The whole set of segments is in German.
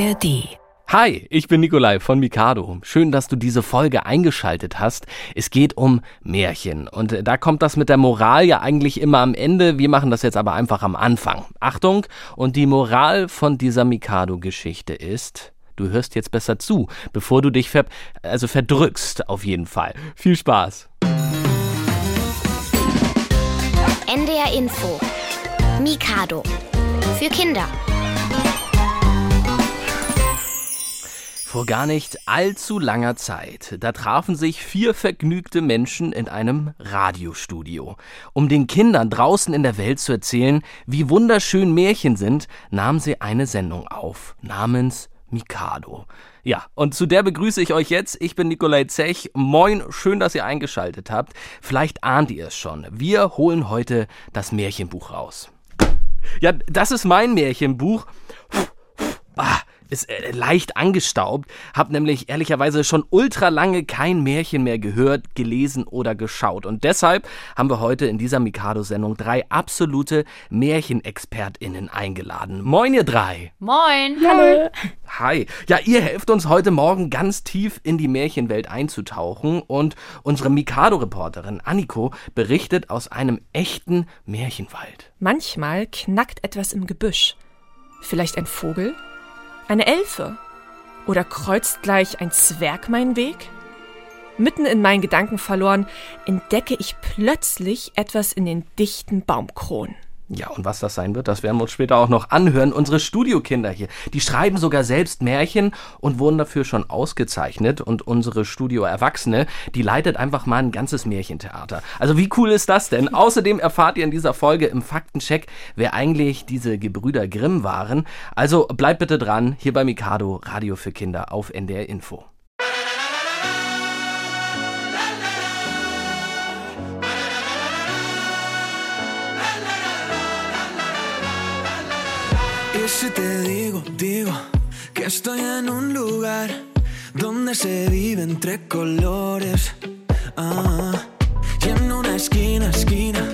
ARD. Hi, ich bin Nikolai von Mikado. Schön, dass du diese Folge eingeschaltet hast. Es geht um Märchen. Und da kommt das mit der Moral ja eigentlich immer am Ende. Wir machen das jetzt aber einfach am Anfang. Achtung, und die Moral von dieser Mikado-Geschichte ist, du hörst jetzt besser zu, bevor du dich ver also verdrückst, auf jeden Fall. Viel Spaß. NDR Info. Mikado. Für Kinder. Vor gar nicht allzu langer Zeit, da trafen sich vier vergnügte Menschen in einem Radiostudio. Um den Kindern draußen in der Welt zu erzählen, wie wunderschön Märchen sind, nahmen sie eine Sendung auf, namens Mikado. Ja, und zu der begrüße ich euch jetzt. Ich bin Nikolai Zech. Moin, schön, dass ihr eingeschaltet habt. Vielleicht ahnt ihr es schon. Wir holen heute das Märchenbuch raus. Ja, das ist mein Märchenbuch. Ah, ist äh, leicht angestaubt, hab nämlich ehrlicherweise schon ultra lange kein Märchen mehr gehört, gelesen oder geschaut. Und deshalb haben wir heute in dieser Mikado-Sendung drei absolute MärchenexpertInnen eingeladen. Moin, ihr drei! Moin! Hallo! Hi! Ja, ihr helft uns heute Morgen ganz tief in die Märchenwelt einzutauchen und unsere Mikado-Reporterin Anniko berichtet aus einem echten Märchenwald. Manchmal knackt etwas im Gebüsch. Vielleicht ein Vogel? Eine Elfe? Oder kreuzt gleich ein Zwerg meinen Weg? Mitten in meinen Gedanken verloren, entdecke ich plötzlich etwas in den dichten Baumkronen. Ja, und was das sein wird, das werden wir uns später auch noch anhören. Unsere Studiokinder hier, die schreiben sogar selbst Märchen und wurden dafür schon ausgezeichnet. Und unsere Studio-Erwachsene, die leitet einfach mal ein ganzes Märchentheater. Also wie cool ist das denn? Außerdem erfahrt ihr in dieser Folge im Faktencheck, wer eigentlich diese Gebrüder Grimm waren. Also bleibt bitte dran, hier bei Mikado, Radio für Kinder auf NDR Info. Si te digo, digo que estoy en un lugar donde se vive entre colores. Ah, y en una esquina, esquina,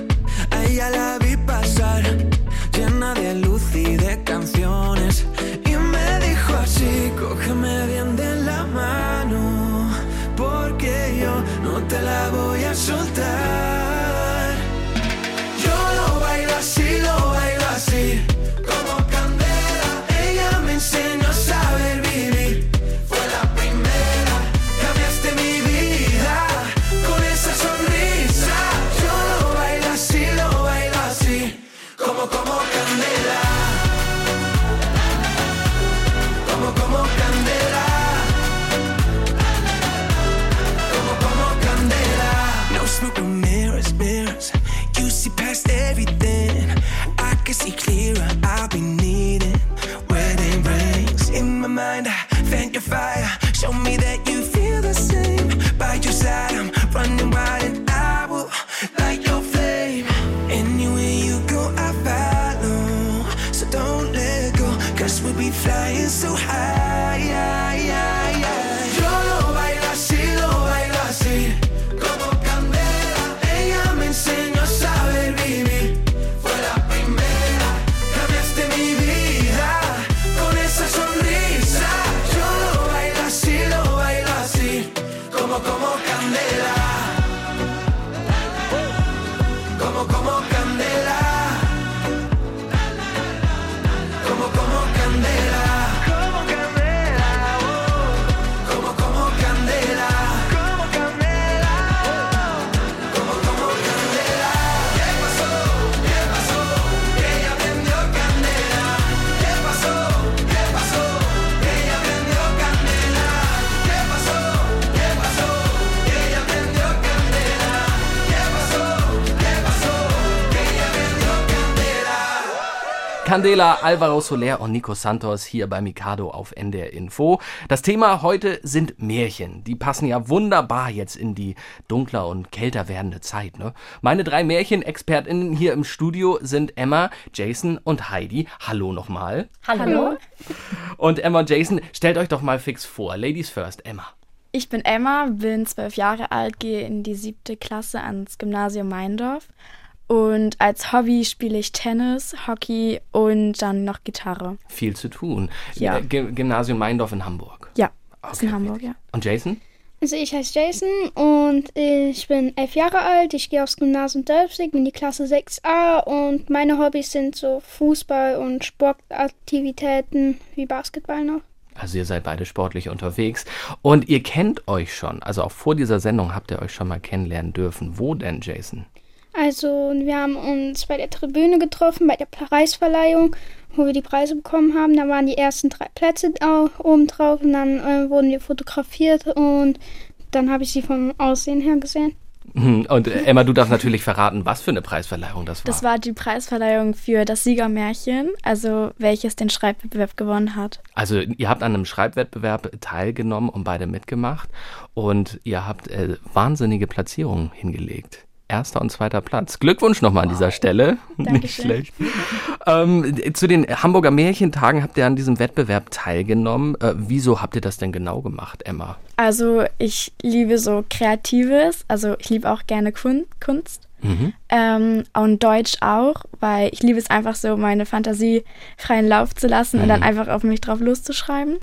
Candela, Alvaro Soler und Nico Santos hier bei Mikado auf NDR Info. Das Thema heute sind Märchen. Die passen ja wunderbar jetzt in die dunkler und kälter werdende Zeit. Ne? Meine drei Märchenexpertinnen hier im Studio sind Emma, Jason und Heidi. Hallo nochmal. Hallo. Und Emma und Jason, stellt euch doch mal fix vor. Ladies first, Emma. Ich bin Emma, bin zwölf Jahre alt, gehe in die siebte Klasse ans Gymnasium Meindorf Und als Hobby spiele ich Tennis, Hockey und dann noch Gitarre. Viel zu tun. Ja. G Gymnasium Meindorf in Hamburg. Ja, ist in Okay. Hamburg, ja. Und Jason? Also ich heiße Jason und ich bin elf Jahre alt. Ich gehe aufs Gymnasium Dölfsig in die Klasse 6a und meine Hobbys sind so Fußball und Sportaktivitäten wie Basketball noch. Also ihr seid beide sportlich unterwegs und ihr kennt euch schon. Also auch vor dieser Sendung habt ihr euch schon mal kennenlernen dürfen. Wo denn, Jason? Also wir haben uns bei der Tribüne getroffen, bei der Preisverleihung, wo wir die Preise bekommen haben. Da waren die ersten drei Plätze oben drauf und dann äh, wurden wir fotografiert und dann habe ich sie vom Aussehen her gesehen. Hm, Und äh, Emma, du darfst natürlich verraten, was für eine Preisverleihung das war. Das war die Preisverleihung für das Siegermärchen, also welches den Schreibwettbewerb gewonnen hat. Also ihr habt an einem Schreibwettbewerb teilgenommen und beide mitgemacht und ihr habt äh, wahnsinnige Platzierungen hingelegt. Erster und zweiter Platz. Glückwunsch nochmal an dieser Stelle. Nicht Dankeschön. schlecht. ähm, zu den Hamburger Märchentagen habt ihr an diesem Wettbewerb teilgenommen. Äh, wieso habt ihr das denn genau gemacht, Emma? Also ich liebe so Kreatives, also ich liebe auch gerne Kun Kunst. Ähm, und Deutsch auch, weil ich liebe es einfach so, meine Fantasie freien Lauf zu lassen und dann einfach auf mich drauf loszuschreiben.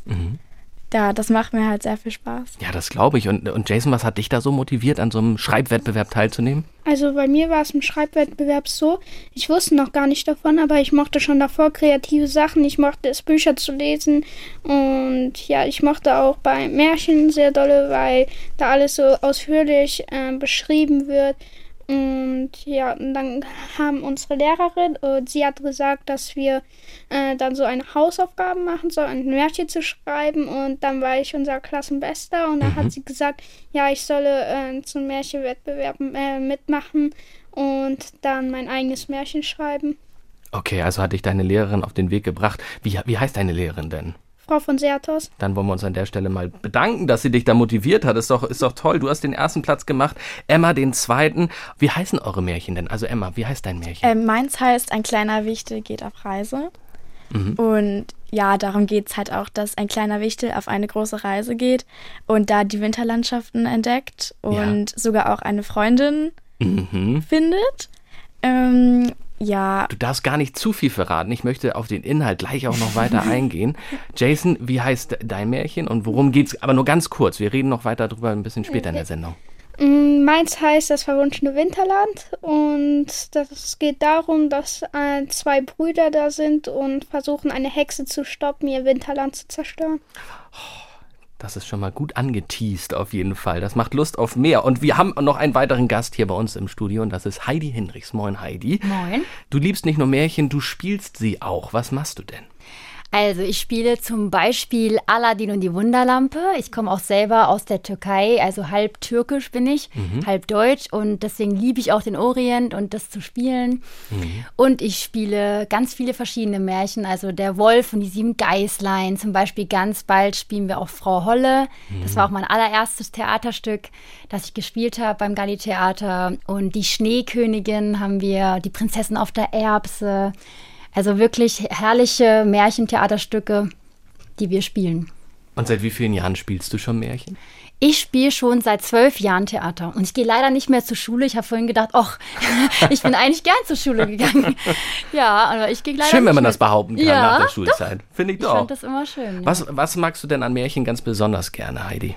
Ja, das macht mir halt sehr viel Spaß. Ja, das glaube ich. Und, und Jason, was hat dich da so motiviert, an so einem Schreibwettbewerb teilzunehmen? Also bei mir war es im Schreibwettbewerb so, ich wusste noch gar nicht davon, aber ich mochte schon davor kreative Sachen. Ich mochte es, Bücher zu lesen. Und ja, ich mochte auch bei Märchen sehr dolle, weil da alles so ausführlich äh, beschrieben wird. Und ja, und dann haben unsere Lehrerin, und sie hat gesagt, dass wir äh, dann so eine Hausaufgabe machen sollen, ein Märchen zu schreiben. Und dann war ich unser Klassenbester und dann hat sie gesagt, ja, ich solle äh, zum Märchenwettbewerb äh, mitmachen und dann mein eigenes Märchen schreiben. Okay, also hat dich deine Lehrerin auf den Weg gebracht. Wie, wie heißt deine Lehrerin denn? Frau von Sertos. Dann wollen wir uns an der Stelle mal bedanken, dass sie dich da motiviert hat. Ist doch, ist doch toll. Du hast den ersten Platz gemacht, Emma den zweiten. Wie heißen eure Märchen denn? Also Emma, wie heißt dein Märchen? Ähm, meins heißt, ein kleiner Wichtel geht auf Reise. Und ja, darum geht es halt auch, dass ein kleiner Wichtel auf eine große Reise geht und da die Winterlandschaften entdeckt und sogar auch eine Freundin Mhm. findet. Ähm, ja, Du darfst gar nicht zu viel verraten. Ich möchte auf den Inhalt gleich auch noch weiter eingehen. Jason, wie heißt dein Märchen und worum geht's? Aber nur ganz kurz. Wir reden noch weiter drüber ein bisschen später in der Sendung. Mm, Meins heißt das verwunschene Winterland und das geht darum, dass äh, zwei Brüder da sind und versuchen, eine Hexe zu stoppen, ihr Winterland zu zerstören. Das ist schon mal gut angeteased auf jeden Fall. Das macht Lust auf mehr. Und wir haben noch einen weiteren Gast hier bei uns im Studio und das ist Heidi Hinrichs. Moin Heidi. Moin. Du liebst nicht nur Märchen, du spielst sie auch. Was machst du denn? Also ich spiele zum Beispiel Aladdin und die Wunderlampe. Ich komme auch selber aus der Türkei, also halb türkisch bin ich, halb deutsch und deswegen liebe ich auch den Orient und das zu spielen. Und ich spiele ganz viele verschiedene Märchen, also der Wolf und die sieben Geißlein. Zum Beispiel ganz bald spielen wir auch Frau Holle. Das war auch mein allererstes Theaterstück, das ich gespielt habe beim Galli Theater. Und die Schneekönigin haben wir, die Prinzessin auf der Erbse. Also wirklich herrliche Märchentheaterstücke, die wir spielen. Und seit wie vielen Jahren spielst du schon Märchen? Ich spiele schon seit zwölf Jahren Theater und ich gehe leider nicht mehr zur Schule. Ich habe vorhin gedacht, ach, ich bin eigentlich gern zur Schule gegangen. Ja, aber ich gehe leider Schön, wenn man mehr. das behaupten kann Ja, nach der. Schulzeit. Finde ich Ich doch. fand das immer schön. ja. was, was magst du denn an Märchen ganz besonders gerne, Heidi?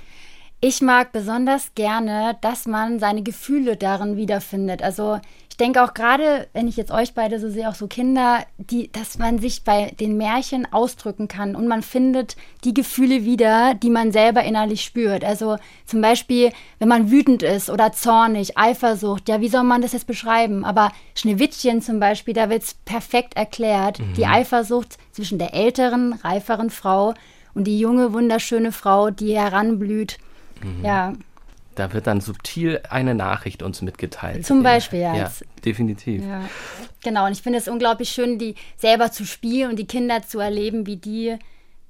Ich mag besonders gerne, dass man seine Gefühle darin wiederfindet. Also ich denke auch gerade, wenn ich jetzt euch beide so sehe, auch so Kinder, die, dass man sich bei den Märchen ausdrücken kann und man findet die Gefühle wieder, die man selber innerlich spürt. Also zum Beispiel, wenn man wütend ist oder zornig, Eifersucht, ja, wie soll man das jetzt beschreiben? Aber Schneewittchen zum Beispiel, da wird es perfekt erklärt. Die Eifersucht zwischen der älteren, reiferen Frau und die junge, wunderschöne Frau, die heranblüht. Ja, Da wird dann subtil eine Nachricht uns mitgeteilt. Zum Beispiel, ja. Ja, definitiv. ja. Genau, und ich finde es unglaublich schön, die selber zu spielen und die Kinder zu erleben, wie die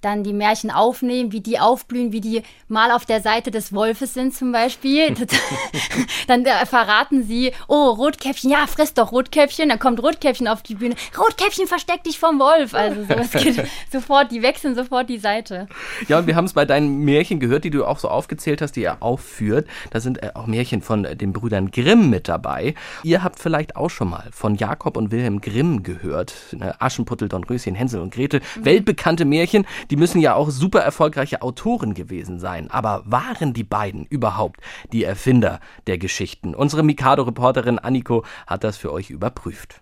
dann die Märchen aufnehmen, wie die aufblühen, wie die mal auf der Seite des Wolfes sind zum Beispiel. dann äh, verraten sie, oh, Rotkäppchen, ja, friss doch Rotkäppchen. Dann kommt Rotkäppchen auf die Bühne. Rotkäppchen, versteck dich vom Wolf. Also sowas geht sofort, die wechseln sofort die Seite. Ja, und wir haben es bei deinen Märchen gehört, die du auch so aufgezählt hast, die er aufführt. Da sind äh, auch Märchen von äh, den Brüdern Grimm mit dabei. Ihr habt vielleicht auch schon mal von Jakob und Wilhelm Grimm gehört. Ne, Aschenputtel, Dornröschen, Hänsel und Gretel. Mhm. Weltbekannte Märchen, die müssen ja auch super erfolgreiche Autoren gewesen sein. Aber waren die beiden überhaupt die Erfinder der Geschichten? Unsere Mikado-Reporterin Anniko hat das für euch überprüft.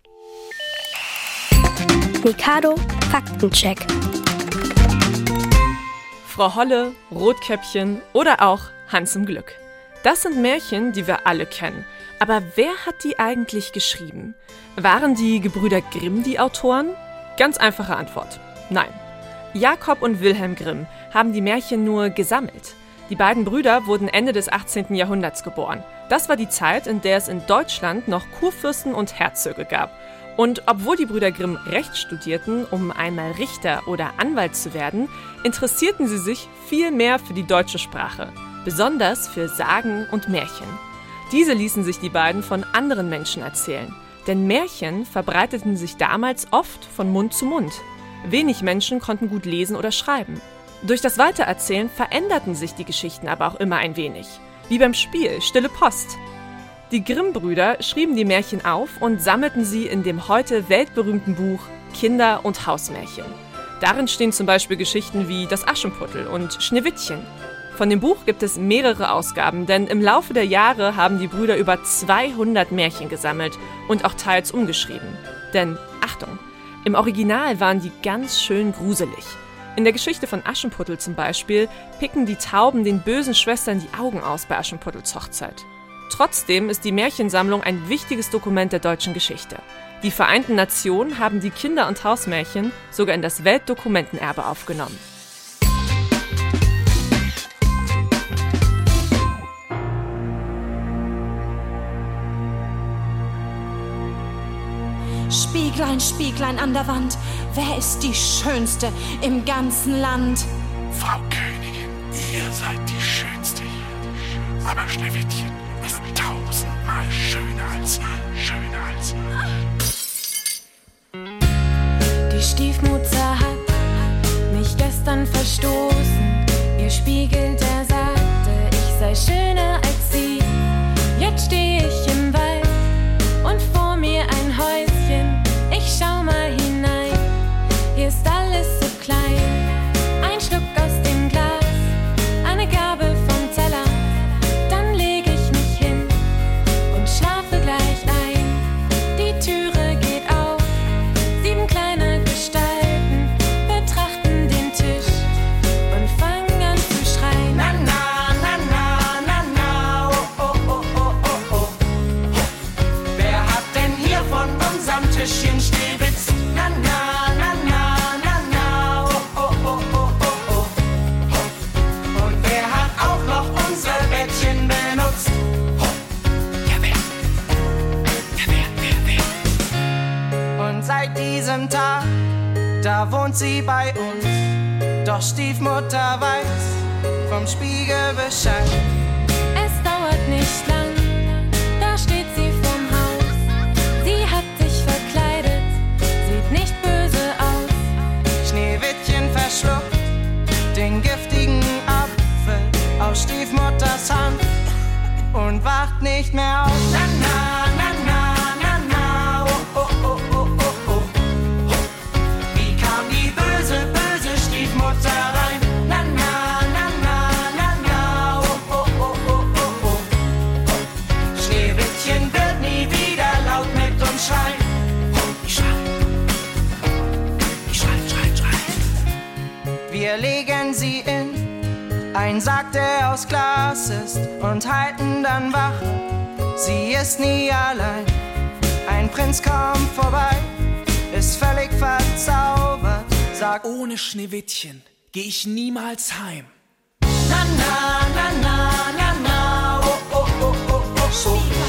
Mikado Faktencheck. Frau Holle, Rotkäppchen oder auch Hans im Glück. Das sind Märchen, die wir alle kennen. Aber wer hat die eigentlich geschrieben? Waren die Gebrüder Grimm die Autoren? Ganz einfache Antwort. Nein. Jakob und Wilhelm Grimm haben die Märchen nur gesammelt. Die beiden Brüder wurden Ende des 18. Jahrhunderts geboren. Das war die Zeit, in der es in Deutschland noch Kurfürsten und Herzöge gab. Und obwohl die Brüder Grimm Recht studierten, um einmal Richter oder Anwalt zu werden, interessierten sie sich viel mehr für die deutsche Sprache, besonders für Sagen und Märchen. Diese ließen sich die beiden von anderen Menschen erzählen, denn Märchen verbreiteten sich damals oft von Mund zu Mund. Wenig Menschen konnten gut lesen oder schreiben. Durch das Weitererzählen veränderten sich die Geschichten aber auch immer ein wenig. Wie beim Spiel Stille Post. Die Grimm-Brüder schrieben die Märchen auf und sammelten sie in dem heute weltberühmten Buch Kinder- und Hausmärchen. Darin stehen zum Beispiel Geschichten wie Das Aschenputtel und Schneewittchen. Von dem Buch gibt es mehrere Ausgaben, denn im Laufe der Jahre haben die Brüder über 200 Märchen gesammelt und auch teils umgeschrieben. Denn, Achtung, im Original waren die ganz schön gruselig. In der Geschichte von Aschenputtel zum Beispiel picken die Tauben den bösen Schwestern die Augen aus bei Aschenputtels Hochzeit. Trotzdem ist die Märchensammlung ein wichtiges Dokument der deutschen Geschichte. Die Vereinten Nationen haben die Kinder- und Hausmärchen sogar in das Weltdokumentenerbe aufgenommen. Spieglein, Spieglein an der Wand, wer ist die Schönste im ganzen Land? Frau Königin, ihr seid die Schönste hier. Aber Schneewittchen ist tausendmal schöner als ihr, schöner als ihr. Die Stiefmutter hat mich gestern verstoßen. Ihr Spiegel, der sagte, ich sei schöner als sie. Jetzt stehe ich im Wald und vor mir ein Häuschen schau mal hinein, hier ist alles so klein. Tag, da wohnt sie bei uns. Doch Stiefmutter weiß vom Spiegel Bescheid. Es dauert nicht lang, da steht sie vorm Haus. Sie hat sich verkleidet, sieht nicht böse aus. Schneewittchen verschluckt den giftigen Apfel aus Stiefmutters Hand und wacht nicht mehr auf. Aus Glas ist und halten dann wach. Sie ist nie allein. Ein Prinz kommt vorbei, ist völlig verzaubert, sagt: Ohne Schneewittchen geh ich niemals heim. Na, na, na, na, na, na, oh, oh, oh, oh, oh, oh.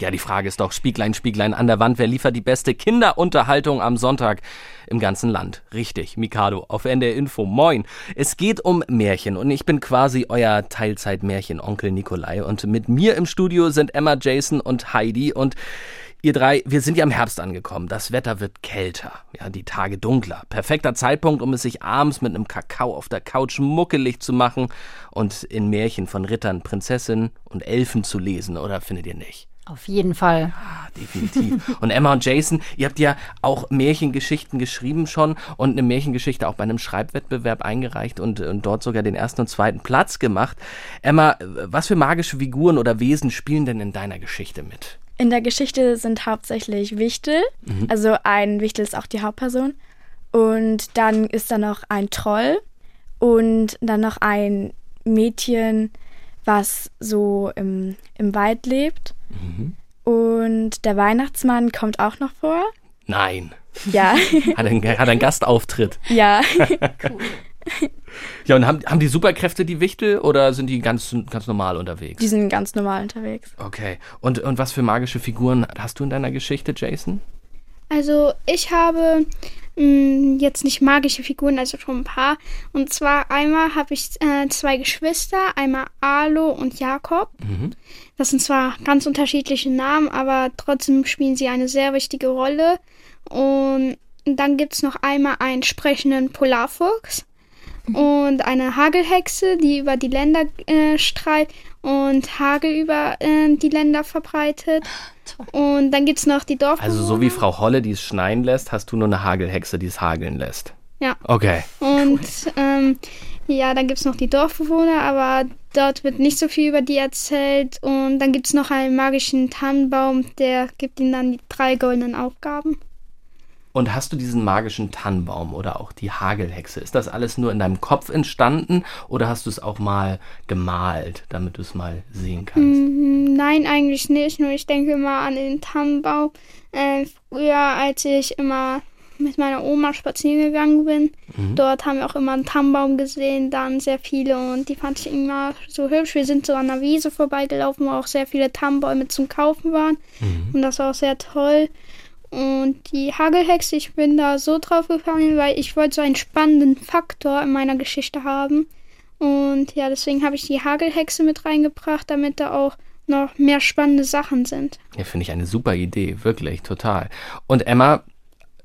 Ja, die Frage ist doch, Spieglein, Spieglein an der Wand, wer liefert die beste Kinderunterhaltung am Sonntag im ganzen Land? Richtig, Mikado auf NDR Info. Moin. Es geht um Märchen und ich bin quasi euer Teilzeit-Märchen-Onkel Nikolai und mit mir im Studio sind Emma, Jason und Heidi und Ihr drei, wir sind ja im Herbst angekommen. Das Wetter wird kälter, ja, die Tage dunkler. Perfekter Zeitpunkt, um es sich abends mit einem Kakao auf der Couch muckelig zu machen und in Märchen von Rittern, Prinzessinnen und Elfen zu lesen, oder findet ihr nicht? Auf jeden Fall. Ah, definitiv. Und Emma und Jason, ihr habt ja auch Märchengeschichten geschrieben schon und eine Märchengeschichte auch bei einem Schreibwettbewerb eingereicht und, und dort sogar den ersten und zweiten Platz gemacht. Emma, was für magische Figuren oder Wesen spielen denn in deiner Geschichte mit? In der Geschichte sind hauptsächlich Wichtel. Mhm. Also ein Wichtel ist auch die Hauptperson. Und dann ist da noch ein Troll und dann noch ein Mädchen, was so im, im Wald lebt. Mhm. Und der Weihnachtsmann kommt auch noch vor. Nein. Ja. hat, einen, hat einen Gastauftritt. Ja. cool. Ja, und haben, haben die Superkräfte die Wichtel oder sind die ganz, ganz normal unterwegs? Die sind ganz normal unterwegs. Okay. Und, und was für magische Figuren hast du in deiner Geschichte, Jason? Also ich habe mh, mm, jetzt nicht magische Figuren, also schon ein paar. Und zwar einmal habe ich äh, zwei Geschwister, einmal Alo und Jakob. Mhm. Das sind zwar ganz unterschiedliche Namen, aber trotzdem spielen sie eine sehr wichtige Rolle. Und dann gibt es noch einmal einen sprechenden Polarfuchs und eine Hagelhexe, die über die Länder äh, strahlt und Hagel über äh, die Länder verbreitet. Und dann gibt es noch die Dorfbewohner. Also so wie Frau Holle, die es schneien lässt, hast du nur eine Hagelhexe, die es hageln lässt. Ja. Okay. Und ähm, ja, dann gibt es noch die Dorfbewohner, aber dort wird nicht so viel über die erzählt. Und dann gibt es noch einen magischen Tannenbaum, der gibt ihnen dann die drei goldenen Aufgaben. Und hast du diesen magischen Tannenbaum oder auch die Hagelhexe? Ist das alles nur in deinem Kopf entstanden oder hast du es auch mal gemalt, damit du es mal sehen kannst? Mm, nein, eigentlich nicht. Nur ich denke immer an den Tannenbaum. Äh, früher, als ich immer mit meiner Oma spazieren gegangen bin. Mhm. Dort haben wir auch immer einen Tannenbaum gesehen, dann sehr viele und die fand ich immer so hübsch. Wir sind so an der Wiese vorbeigelaufen, wo auch sehr viele Tannenbäume zum Kaufen waren mhm. und das war auch sehr toll. Und die Hagelhexe, ich bin da so drauf gekommen, weil ich wollte so einen spannenden Faktor in meiner Geschichte haben. Und ja, deswegen habe ich die Hagelhexe mit reingebracht, damit da auch noch mehr spannende Sachen sind. Ja, finde ich eine super Idee, wirklich, total. Und Emma,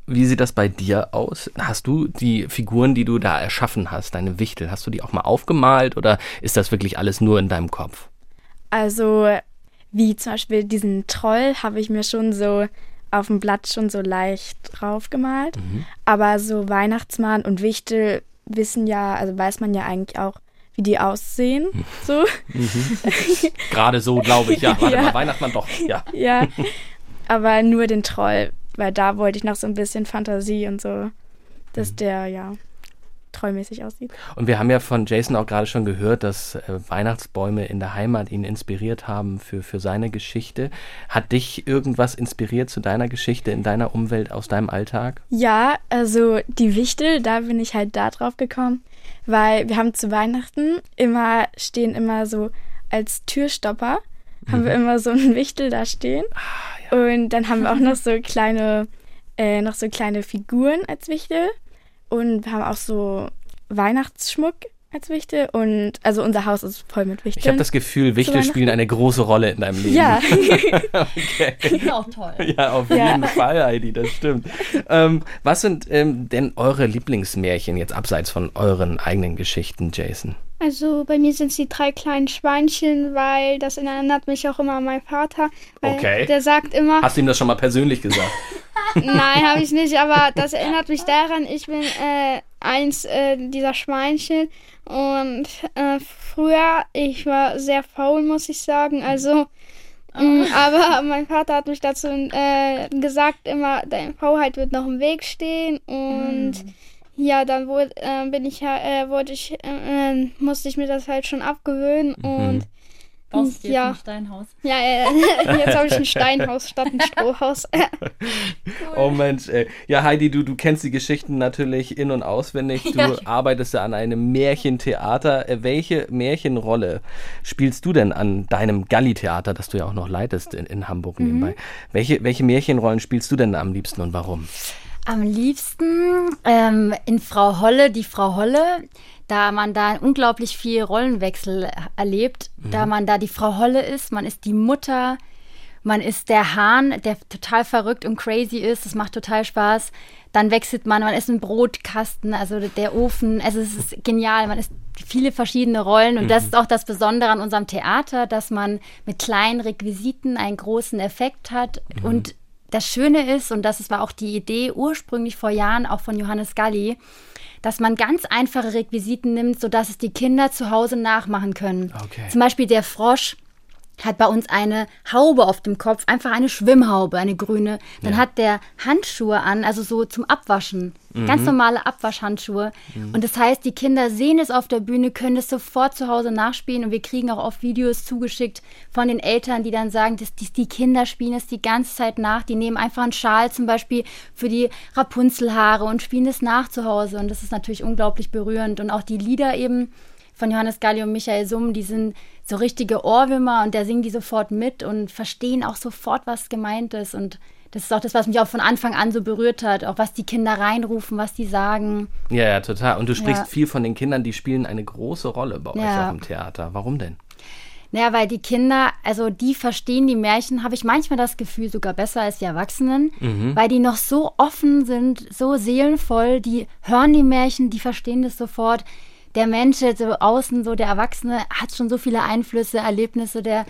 wie sieht das bei dir aus? Hast du die Figuren, die du da erschaffen hast, deine Wichtel, hast du die auch mal aufgemalt oder ist das wirklich alles nur in deinem Kopf? Also, wie zum Beispiel diesen Troll habe ich mir schon so auf dem Blatt schon so leicht drauf gemalt. Mhm. Aber so Weihnachtsmann und Wichtel wissen ja, also weiß man ja eigentlich auch, wie die aussehen. Mhm. So. Mhm. Gerade so, glaube ich, ja. Warte ja. mal, Weihnachtsmann doch, ja. Ja. Aber nur den Troll, weil da wollte ich noch so ein bisschen Fantasie und so, dass mhm. der, ja treumäßig aussieht. Und wir haben ja von Jason auch gerade schon gehört, dass äh, Weihnachtsbäume in der Heimat ihn inspiriert haben für, für seine Geschichte. Hat dich irgendwas inspiriert zu deiner Geschichte in deiner Umwelt aus deinem Alltag? Ja, also die Wichtel, da bin ich halt da drauf gekommen, weil wir haben zu Weihnachten immer, stehen immer so als Türstopper, mhm. haben wir mhm. immer so einen Wichtel da stehen. Ah, ja. Und dann haben wir auch noch so kleine, äh, noch so kleine Figuren als Wichtel. Und wir haben auch so Weihnachtsschmuck als Wichtel und also unser Haus ist voll mit Wichteln. Ich habe das Gefühl, Wichtel spielen eine große Rolle in deinem Leben. Ja. okay. Ist auch toll. Ja, auf ja. jeden Fall, Heidi, das stimmt. Ähm, was sind ähm, denn eure Lieblingsmärchen jetzt abseits von euren eigenen Geschichten, Jason? Also bei mir sind es die drei kleinen Schweinchen, weil das erinnert mich auch immer an meinen Vater. okay. Der sagt immer. Hast du ihm das schon mal persönlich gesagt? Nein, habe ich nicht, aber das erinnert mich daran, ich bin äh, eins äh, dieser Schweinchen und äh, früher, ich war sehr faul, muss ich sagen. Also, mh, aber mein Vater hat mich dazu äh, gesagt, immer, deine Faulheit wird noch im Weg stehen und. Mm ja, dann wurde, äh, bin ich, äh, wurde ich, äh, musste ich mir das halt schon abgewöhnen mhm. und Baust Ja. ein Steinhaus. Ja, äh, jetzt habe ich ein Steinhaus statt ein Strohhaus. Oh Mensch, ey. Ja, Heidi, du, du kennst die Geschichten natürlich in- und auswendig. Du Ja. arbeitest ja an einem Märchentheater. Äh, Welche Märchenrolle spielst du denn an deinem Galli-Theater, das du ja auch noch leitest in, in Hamburg Mhm. nebenbei? Welche, welche Märchenrollen spielst du denn am liebsten und warum? Am liebsten ähm, in Frau Holle, die Frau Holle, da man da unglaublich viel Rollenwechsel erlebt, da man da die Frau Holle ist, man ist die Mutter, man ist der Hahn, der total verrückt und crazy ist, das macht total Spaß. Dann wechselt man, man ist ein Brotkasten, also der Ofen, also es ist genial, man ist viele verschiedene Rollen und das ist auch das Besondere an unserem Theater, dass man mit kleinen Requisiten einen großen Effekt hat und das Schöne ist, und das war auch die Idee ursprünglich vor Jahren auch von Johannes Galli, dass man ganz einfache Requisiten nimmt, sodass es die Kinder zu Hause nachmachen können. Okay. Zum Beispiel der Frosch hat bei uns eine Haube auf dem Kopf, einfach eine Schwimmhaube, eine grüne. Dann Ja. hat der Handschuhe an, also so zum Abwaschen. Ganz normale Abwaschhandschuhe. Und das heißt, die Kinder sehen es auf der Bühne, können es sofort zu Hause nachspielen. Und wir kriegen auch oft Videos zugeschickt von den Eltern, die dann sagen, dass die, die Kinder spielen es die ganze Zeit nach. Die nehmen einfach einen Schal zum Beispiel für die Rapunzelhaare und spielen es nach zu Hause. Und das ist natürlich unglaublich berührend. Und auch die Lieder eben von Johannes Galli und Michael Summ, die sind so richtige Ohrwürmer und der singen die sofort mit und verstehen auch sofort, was gemeint ist. Und das ist auch das, was mich auch von Anfang an so berührt hat, auch was die Kinder reinrufen, was die sagen. Ja, ja, total. Und du sprichst Ja. viel von den Kindern, die spielen eine große Rolle bei euch Ja. auch im Theater. Warum denn? Naja, weil die Kinder, also die verstehen die Märchen, habe ich manchmal das Gefühl, sogar besser als die Erwachsenen, weil die noch so offen sind, so seelenvoll, die hören die Märchen, die verstehen das sofort. Der Mensch, so außen, so der Erwachsene, hat schon so viele Einflüsse, Erlebnisse, der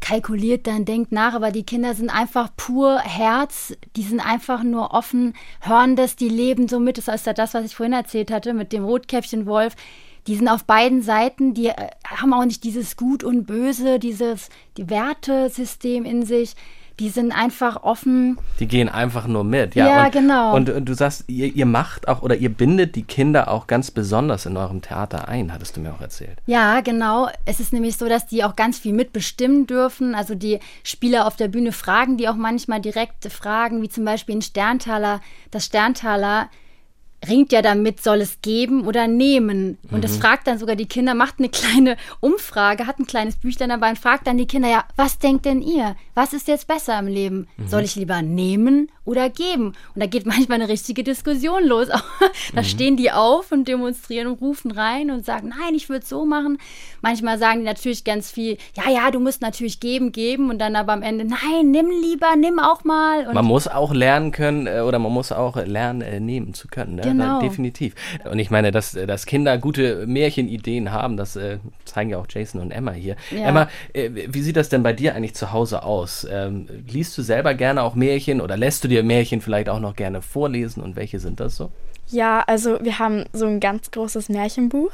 kalkuliert dann, denkt nach, aber die Kinder sind einfach pur Herz, die sind einfach nur offen, hören das, die leben so mit. Das ist ja das, was ich vorhin erzählt hatte mit dem Rotkäppchen Wolf. Die sind auf beiden Seiten, die äh, haben auch nicht dieses Gut und Böse, dieses die Wertesystem in sich. Die sind einfach offen. Die gehen einfach nur mit. Ja, und, genau. Und, und du sagst, ihr, ihr macht auch oder ihr bindet die Kinder auch ganz besonders in eurem Theater ein, hattest du mir auch erzählt. Ja, genau. Es ist nämlich so, dass die auch ganz viel mitbestimmen dürfen. Also die Spieler auf der Bühne fragen die auch manchmal direkte Fragen, wie zum Beispiel ein Sterntaler. Das Sterntaler ringt ja damit, soll es geben oder nehmen. Und das fragt dann sogar die Kinder, macht eine kleine Umfrage, hat ein kleines Büchlein dabei und fragt dann die Kinder, ja, was denkt denn ihr? Was ist jetzt besser im Leben? Soll ich lieber nehmen oder geben? Und da geht manchmal eine richtige Diskussion los. da stehen die auf und demonstrieren und rufen rein und sagen, nein, ich würde es so machen. Manchmal sagen die natürlich ganz viel, ja, ja, du musst natürlich geben, geben und dann aber am Ende, nein, nimm lieber, nimm auch mal. Und Man muss auch lernen können äh, oder man muss auch lernen, äh, nehmen zu können. Ne? Genau. Definitiv. Und ich meine, dass, dass Kinder gute Märchenideen haben, das äh, zeigen ja auch Jason und Emma hier. Ja. Emma, äh, wie sieht das denn bei dir eigentlich zu Hause aus? Ähm, liest du selber gerne auch Märchen oder lässt du dir Märchen vielleicht auch noch gerne vorlesen und welche sind das so? Ja, also wir haben so ein ganz großes Märchenbuch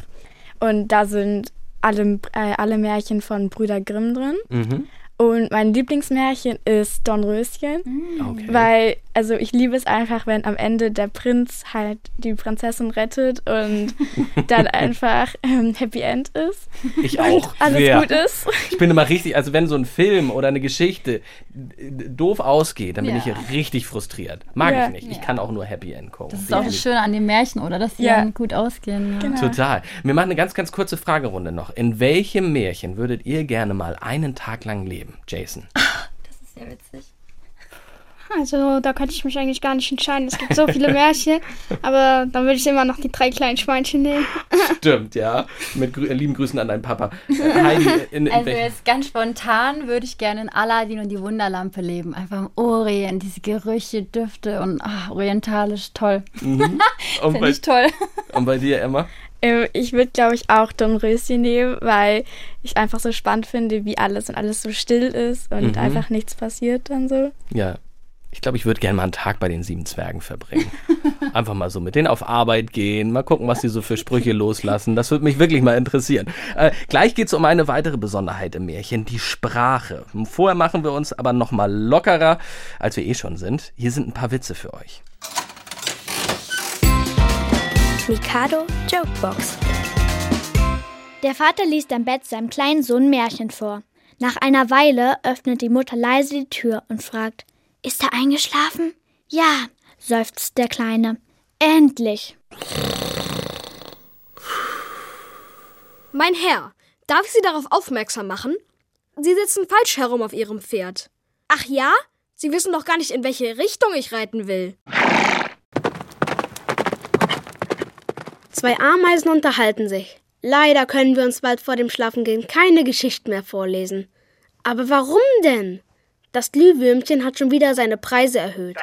und da sind alle, äh, alle Märchen von Brüder Grimm drin. Mhm. Und mein Lieblingsmärchen ist Dornröschen, Okay. weil, also ich liebe es einfach, wenn am Ende der Prinz halt die Prinzessin rettet und dann einfach ähm, Happy End ist. ich auch. Alles sehr. gut ist. Ich bin immer richtig, also wenn so ein Film oder eine Geschichte d- doof ausgeht, dann bin Ja. ich richtig frustriert. Mag Ja. ich nicht. Ich kann auch nur Happy End gucken. das ist auch das Schöne an den Märchen, oder? Dass die Ja. dann gut ausgehen. Ja. Genau. Total. Wir machen eine ganz, ganz kurze Fragerunde noch. In welchem Märchen würdet ihr gerne mal einen Tag lang leben, Jason? Das ist ja witzig. Also da könnte ich mich eigentlich gar nicht entscheiden. Es gibt so viele Märchen, aber dann würde ich immer noch die drei kleinen Schweinchen nehmen. Stimmt, ja. Mit grü äh, lieben Grüßen an deinen Papa. Äh, Heidi, in, in Also jetzt ganz spontan würde ich gerne in Aladdin und die Wunderlampe leben. Einfach im Orient, diese Gerüche, Düfte und ah, orientalisch toll. Und Finde ich toll. und bei dir, Emma? Ähm, Ich würde, glaube ich, auch Dornröschen nehmen, weil ich einfach so spannend finde, wie alles und alles so still ist und Mhm. einfach nichts passiert dann so. Ja. Ich glaube, ich würde gerne mal einen Tag bei den sieben Zwergen verbringen. Einfach mal so mit denen auf Arbeit gehen, mal gucken, was die so für Sprüche loslassen. Das würde mich wirklich mal interessieren. Äh, gleich geht es um eine weitere Besonderheit im Märchen, die Sprache. Vorher machen wir uns aber noch mal lockerer, als wir eh schon sind. Hier sind ein paar Witze für euch. Mikado Jokebox. Der Vater liest am Bett seinem kleinen Sohn Märchen vor. Nach einer Weile öffnet die Mutter leise die Tür und fragt, ist er eingeschlafen? Ja, seufzt der Kleine. Endlich. Mein Herr, darf ich Sie darauf aufmerksam machen? Sie sitzen falsch herum auf Ihrem Pferd. Ach ja? Sie wissen doch gar nicht, in welche Richtung ich reiten will. Zwei Ameisen unterhalten sich. Leider können wir uns bald vor dem Schlafengehen keine Geschichten mehr vorlesen. Aber warum denn? Das Glühwürmchen hat schon wieder seine Preise erhöht.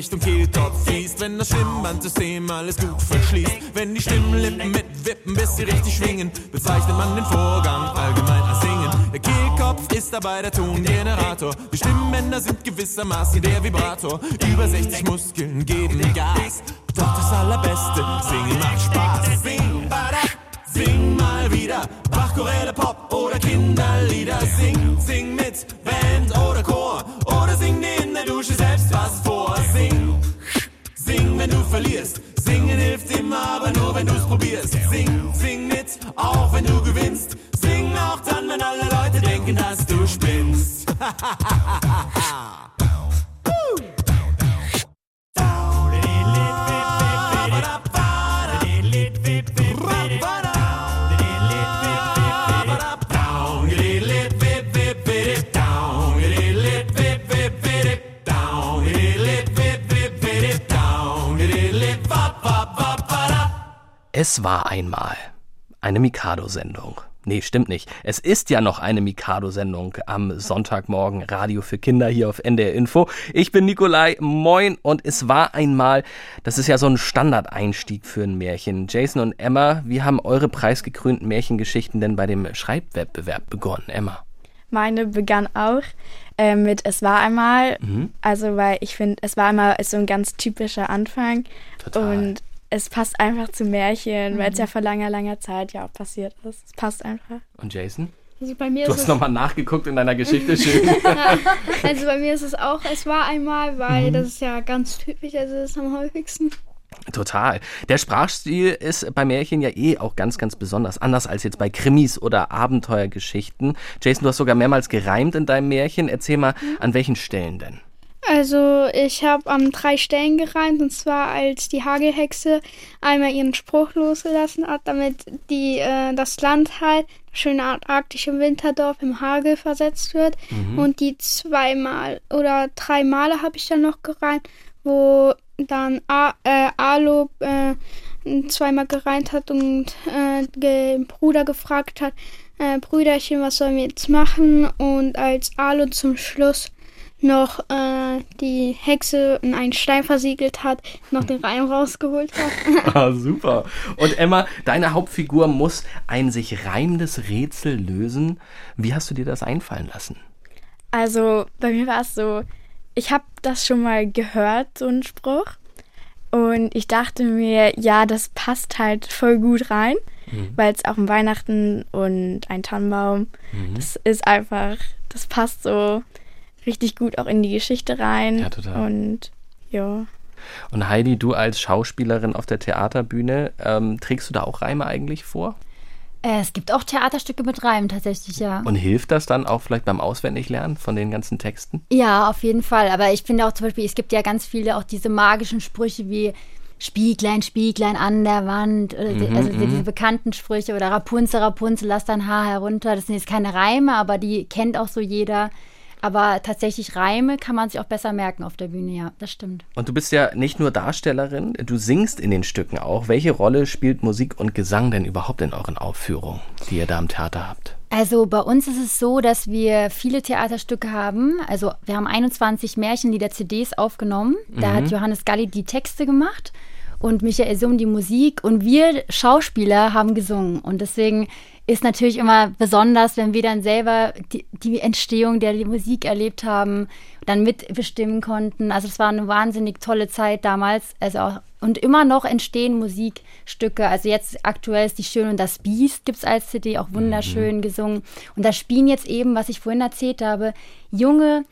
Richtung Kehlkopf fließt, wenn das Stimmbandsystem alles gut verschließt, wenn die Stimmlippen mitwippen, bis sie richtig schwingen, bezeichnet man den Vorgang allgemein als Singen. Der Kehlkopf ist dabei der Tongenerator, die Stimmbänder sind gewissermaßen der Vibrator. Über 60 Muskeln geben Gas, doch das Allerbeste, singen macht Spaß. Sing, bada, sing mal wieder, Bach, Choräle, Pop oder Kinderlieder. Sing, sing mit Band oder Chor oder sing dir wenn du verlierst. Singen hilft immer, aber nur wenn du's probierst. Sing, sing mit, auch wenn du gewinnst. Sing auch dann, wenn alle Leute denken, dass du spinnst. Es war einmal eine Mikado-Sendung. Nee, stimmt nicht. Es ist ja noch eine Mikado-Sendung am Sonntagmorgen Radio für Kinder hier auf NDR Info. Ich bin Nikolai, moin und es war einmal, das ist ja so ein Standardeinstieg für ein Märchen. Jason und Emma, wie haben eure preisgekrönten Märchengeschichten denn bei dem Schreibwettbewerb begonnen, Emma? Meine begann auch äh, mit Es war einmal. Mhm. Also, weil ich finde, Es war einmal ist so ein ganz typischer Anfang. Total. Und es passt einfach zu Märchen, weil es Mhm. ja vor langer, langer Zeit ja auch passiert ist. Es passt einfach. Und Jason? Also bei mir Du ist hast es, nochmal nachgeguckt in deiner Geschichte, schön. also bei mir ist es auch, es war einmal, weil Mhm. das ist ja ganz typisch, also das ist am häufigsten. Total. Der Sprachstil ist bei Märchen ja eh auch ganz, ganz besonders. Anders als jetzt bei Krimis oder Abenteuergeschichten. Jason, du hast sogar mehrmals gereimt in deinem Märchen. Erzähl mal, an welchen Stellen denn? Also ich habe an drei Stellen gereimt und zwar als die Hagelhexe einmal ihren Spruch losgelassen hat, damit die äh, das Land halt das schöne arktische Winterdorf im Hagel versetzt wird Mhm. und die zweimal oder drei Male habe ich dann noch gereimt, wo dann A, äh, Alo äh, zweimal gereimt hat und äh, den Bruder gefragt hat, äh, Brüderchen, was sollen wir jetzt machen? Und als Alo zum Schluss noch äh, die Hexe in einen Stein versiegelt hat, noch den Reim rausgeholt hat. Ah, super. Und Emma, deine Hauptfigur muss ein sich reimendes Rätsel lösen. Wie hast du dir das einfallen lassen? Also bei mir war es so, ich habe das schon mal gehört, so ein Spruch. Und ich dachte mir, ja, das passt halt voll gut rein, Mhm. weil es auch um Weihnachten und ein Tannenbaum, Mhm. das ist einfach, das passt so richtig gut auch in die Geschichte rein. Ja, total. Und ja. Und Heidi, du als Schauspielerin auf der Theaterbühne, ähm, trägst du da auch Reime eigentlich vor? Äh, es gibt auch Theaterstücke mit Reimen tatsächlich, ja. Und hilft das dann auch vielleicht beim Auswendiglernen von den ganzen Texten? Ja, auf jeden Fall. Aber ich finde auch zum Beispiel, es gibt ja ganz viele auch diese magischen Sprüche wie Spieglein, Spieglein an der Wand. Mhm, also mhm. diese bekannten Sprüche oder Rapunzel, Rapunzel, lass dein Haar herunter. Das sind jetzt keine Reime, aber die kennt auch so jeder. Aber tatsächlich Reime kann man sich auch besser merken auf der Bühne, ja, das stimmt. Und du bist ja nicht nur Darstellerin, du singst in den Stücken auch. Welche Rolle spielt Musik und Gesang denn überhaupt in euren Aufführungen, die ihr da am Theater habt? Also bei uns ist es so, dass wir viele Theaterstücke haben. Also wir haben 21 Märchenlieder-CDs aufgenommen. Da Mhm. hat Johannes Galli die Texte gemacht und Michael Summ die Musik. Und wir Schauspieler haben gesungen. Und deswegen ist natürlich immer besonders, wenn wir dann selber die, die Entstehung der Musik erlebt haben, dann mitbestimmen konnten. Also es war eine wahnsinnig tolle Zeit damals. Also auch und immer noch entstehen Musikstücke. Also jetzt aktuell ist die Schön und das Biest gibt es als CD, auch wunderschön mhm. gesungen. Und da spielen jetzt eben, was ich vorhin erzählt habe, junge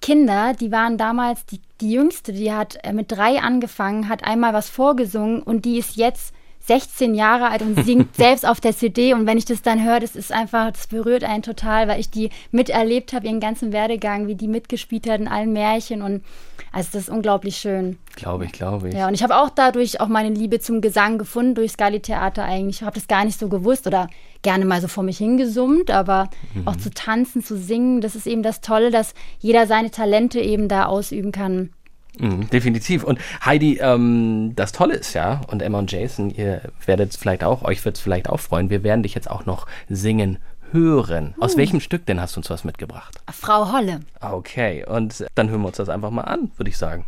Kinder, die waren damals, die, die jüngste, die hat äh, mit drei angefangen, hat einmal was vorgesungen und die ist jetzt 16 Jahre alt und singt selbst auf der CD. Und wenn ich das dann höre, das ist einfach, das berührt einen total, weil ich die miterlebt habe, ihren ganzen Werdegang, wie die mitgespielt hat in allen Märchen. Und also das ist unglaublich schön. Glaube ich, glaube ich. Ja, und ich habe auch dadurch auch meine Liebe zum Gesang gefunden, durch Skali Theater eigentlich. Ich habe das gar nicht so gewusst oder gerne mal so vor mich hingesummt, aber mhm. auch zu tanzen, zu singen, das ist eben das Tolle, dass jeder seine Talente eben da ausüben kann. Mhm, definitiv. Und Heidi, ähm, das Tolle ist ja, und Emma und Jason, ihr werdet vielleicht auch, euch wird es vielleicht auch freuen, wir werden dich jetzt auch noch singen hören. Aus uh. welchem Stück denn hast du uns was mitgebracht? Frau Holle. Okay, und dann hören wir uns das einfach mal an, würde ich sagen.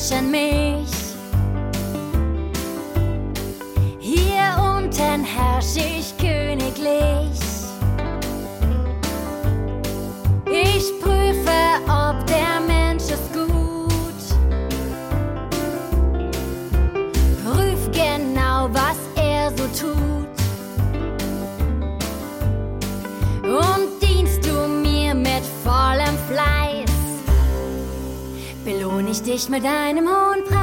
Menschen mich. Dich mit einem hohen Preis.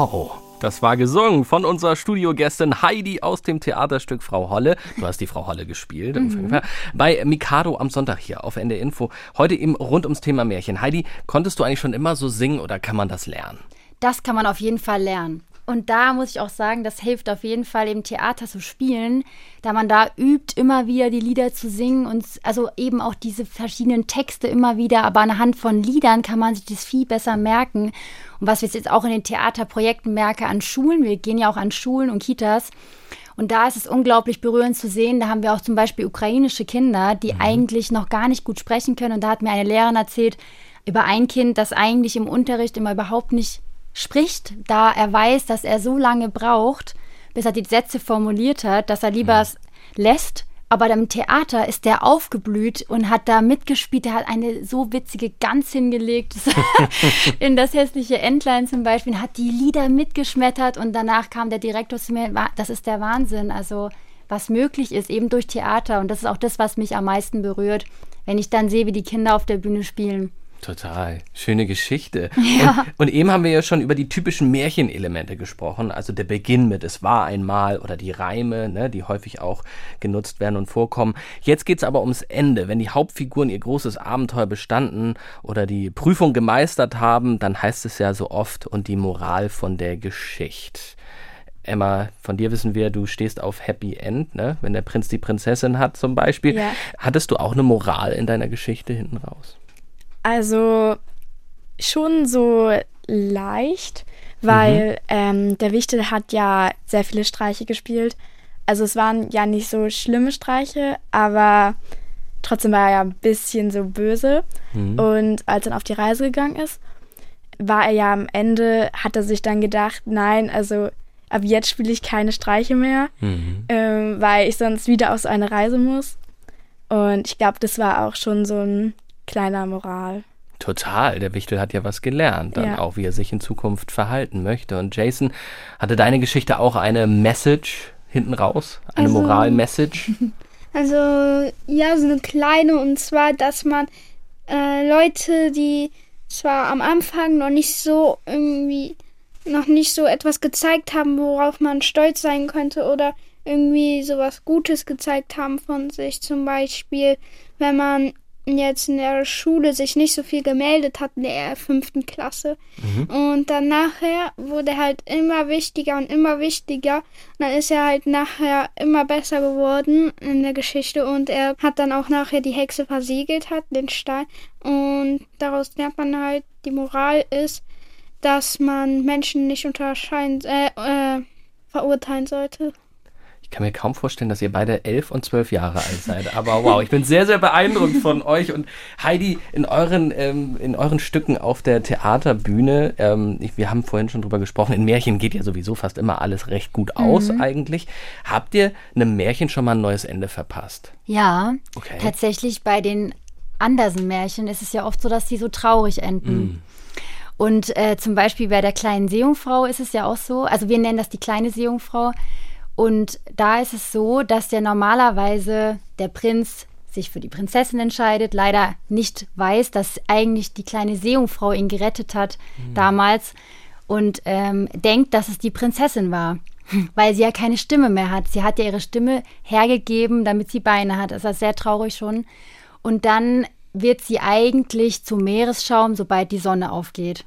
Wow. Das war gesungen von unserer Studiogästin Heidi aus dem Theaterstück Frau Holle. Du hast die Frau Holle gespielt. Mhm. Bei Mikado am Sonntag hier auf NDR Info. Heute eben rund ums Thema Märchen. Heidi, konntest du eigentlich schon immer so singen oder kann man das lernen? Das kann man auf jeden Fall lernen. Und da muss ich auch sagen, das hilft auf jeden Fall im Theater zu spielen, da man da übt, immer wieder die Lieder zu singen und also eben auch diese verschiedenen Texte immer wieder, aber anhand von Liedern kann man sich das viel besser merken. Und was wir jetzt auch in den Theaterprojekten merken an Schulen, wir gehen ja auch an Schulen und Kitas. Und da ist es unglaublich berührend zu sehen. Da haben wir auch zum Beispiel ukrainische Kinder, die mhm. eigentlich noch gar nicht gut sprechen können. Und da hat mir eine Lehrerin erzählt über ein Kind, das eigentlich im Unterricht immer überhaupt nicht spricht, da er weiß, dass er so lange braucht, bis er die Sätze formuliert hat, dass er lieber es lässt. Aber im Theater ist der aufgeblüht und hat da mitgespielt. Er hat eine so witzige Gans hingelegt in das hässliche Entlein zum Beispiel, hat die Lieder mitgeschmettert und danach kam der Direktor zu mir. Das ist der Wahnsinn. Also was möglich ist, eben durch Theater. Und das ist auch das, was mich am meisten berührt, wenn ich dann sehe, wie die Kinder auf der Bühne spielen. Total. Schöne Geschichte. Ja. Und, und, eben haben wir ja schon über die typischen Märchenelemente gesprochen. Also der Beginn mit Es war einmal oder die Reime, ne, die häufig auch genutzt werden und vorkommen. Jetzt geht es aber ums Ende. Wenn die Hauptfiguren ihr großes Abenteuer bestanden oder die Prüfung gemeistert haben, dann heißt es ja so oft und die Moral von der Geschichte. Emma, von dir wissen wir, du stehst auf Happy End, ne? wenn der Prinz die Prinzessin hat zum Beispiel. Ja. Hattest du auch eine Moral in deiner Geschichte hinten raus? Also schon so leicht, weil mhm. ähm, der Wichtel hat ja sehr viele Streiche gespielt. Also es waren ja nicht so schlimme Streiche, aber trotzdem war er ja ein bisschen so böse. Mhm. Und als er auf die Reise gegangen ist, war er ja am Ende, hat er sich dann gedacht, nein, also ab jetzt spiele ich keine Streiche mehr, mhm. ähm, weil ich sonst wieder auf so eine Reise muss. Und ich glaube, das war auch schon so ein kleiner Moral. Total, der Wichtel hat ja was gelernt, dann ja. auch wie er sich in Zukunft verhalten möchte. Und Jason, hatte deine Geschichte auch eine Message hinten raus? Eine also, Moral-Message? Also, ja, so eine kleine, und zwar, dass man äh, Leute, die zwar am Anfang noch nicht so irgendwie noch nicht so etwas gezeigt haben, worauf man stolz sein könnte oder irgendwie sowas Gutes gezeigt haben von sich. Zum Beispiel, wenn man jetzt in der Schule sich nicht so viel gemeldet hat in der fünften Klasse. Mhm. Und dann nachher wurde er halt immer wichtiger und immer wichtiger. Und dann ist er halt nachher immer besser geworden in der Geschichte und er hat dann auch nachher die Hexe versiegelt hat, den Stein. Und daraus lernt man halt, die Moral ist, dass man Menschen nicht unterscheiden, äh, äh, verurteilen sollte. Ich kann mir kaum vorstellen, dass ihr beide elf und zwölf Jahre alt seid. Aber wow, ich bin sehr, sehr beeindruckt von euch. Und Heidi, in euren, ähm, in euren Stücken auf der Theaterbühne, ähm, ich, wir haben vorhin schon drüber gesprochen, in Märchen geht ja sowieso fast immer alles recht gut aus Mhm. eigentlich. Habt ihr einem Märchen schon mal ein neues Ende verpasst? Ja, Okay. tatsächlich bei den Andersen-Märchen ist es ja oft so, dass die so traurig enden. Mm. Und äh, zum Beispiel bei der kleinen Seejungfrau ist es ja auch so, also wir nennen das die kleine Seejungfrau. Und da ist es so, dass der normalerweise der Prinz sich für die Prinzessin entscheidet, leider nicht weiß, dass eigentlich die kleine Seejungfrau ihn gerettet hat damals und ähm, denkt, dass es die Prinzessin war, weil sie ja keine Stimme mehr hat. Sie hat ja ihre Stimme hergegeben, damit sie Beine hat. Das ist sehr traurig schon. Und dann wird sie eigentlich zu Meeresschaum, sobald die Sonne aufgeht.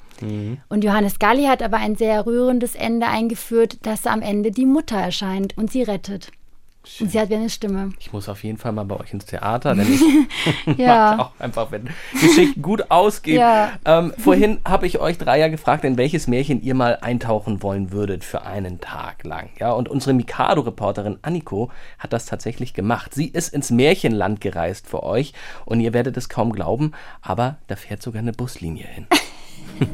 Und Johannes Galli hat aber ein sehr rührendes Ende eingeführt, dass am Ende die Mutter erscheint und sie rettet. Und sie hat wieder eine Stimme. Ich muss auf jeden Fall mal bei euch ins Theater, denn ich Ja. mag auch einfach, wenn Geschichten gut ausgehen. Ja. Ähm, vorhin habe ich euch drei ja gefragt, in welches Märchen ihr mal eintauchen wollen würdet für einen Tag lang. Ja, und unsere Mikado-Reporterin Anniko hat das tatsächlich gemacht. Sie ist ins Märchenland gereist für euch und ihr werdet es kaum glauben, aber da fährt sogar eine Buslinie hin.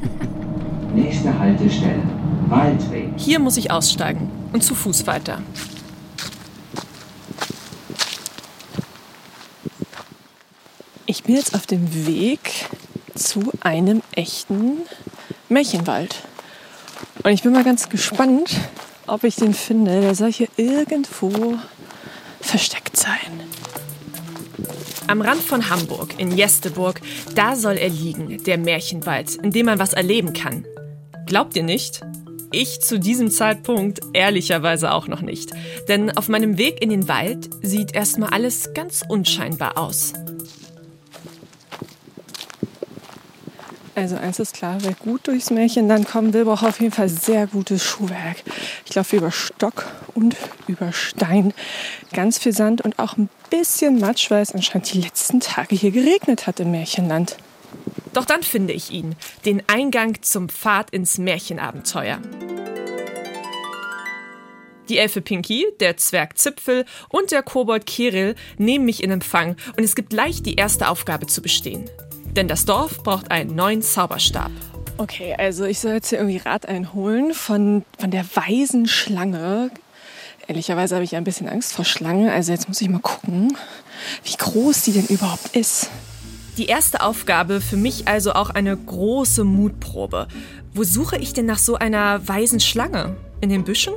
Nächste Haltestelle. Waldweg. Hier muss ich aussteigen und zu Fuß weiter. Ich bin jetzt auf dem Weg zu einem echten Märchenwald. Und ich bin mal ganz gespannt, ob ich den finde. Der soll hier irgendwo versteckt sein. Am Rand von Hamburg, in Jesteburg, da soll er liegen, der Märchenwald, in dem man was erleben kann. Glaubt ihr nicht? Ich zu diesem Zeitpunkt ehrlicherweise auch noch nicht. Denn auf meinem Weg in den Wald sieht erstmal alles ganz unscheinbar aus. Also eins ist klar, wer gut durchs Märchenland kommen will, braucht auf jeden Fall sehr gutes Schuhwerk. Ich laufe über Stock und über Stein. Ganz viel Sand und auch ein bisschen Matsch, weil es anscheinend die letzten Tage hier geregnet hat im Märchenland. Doch dann finde ich ihn, den Eingang zum Pfad ins Märchenabenteuer. Die Elfe Pinky, der Zwerg Zipfel und der Kobold Kirill nehmen mich in Empfang und es gibt gleich die erste Aufgabe zu bestehen. Denn das Dorf braucht einen neuen Zauberstab. Okay, also ich soll jetzt hier irgendwie Rat einholen von, von der weisen Schlange. Ehrlicherweise habe ich ja ein bisschen Angst vor Schlange, also jetzt muss ich mal gucken, wie groß die denn überhaupt ist. Die erste Aufgabe für mich also auch eine große Mutprobe. Wo suche ich denn nach so einer weisen Schlange? In den Büschen?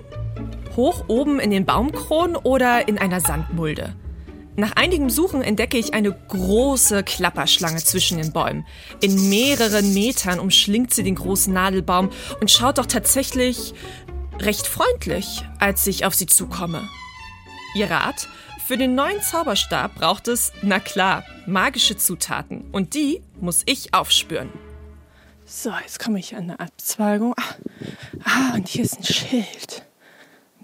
Hoch oben in den Baumkronen oder in einer Sandmulde? Nach einigem Suchen entdecke ich eine große Klapperschlange zwischen den Bäumen. In mehreren Metern umschlingt sie den großen Nadelbaum und schaut doch tatsächlich recht freundlich, als ich auf sie zukomme. Ihr Rat? Für den neuen Zauberstab braucht es, na klar, magische Zutaten. Und die muss ich aufspüren. So, jetzt komme ich an eine Abzweigung. Ah, ah, und hier ist ein Schild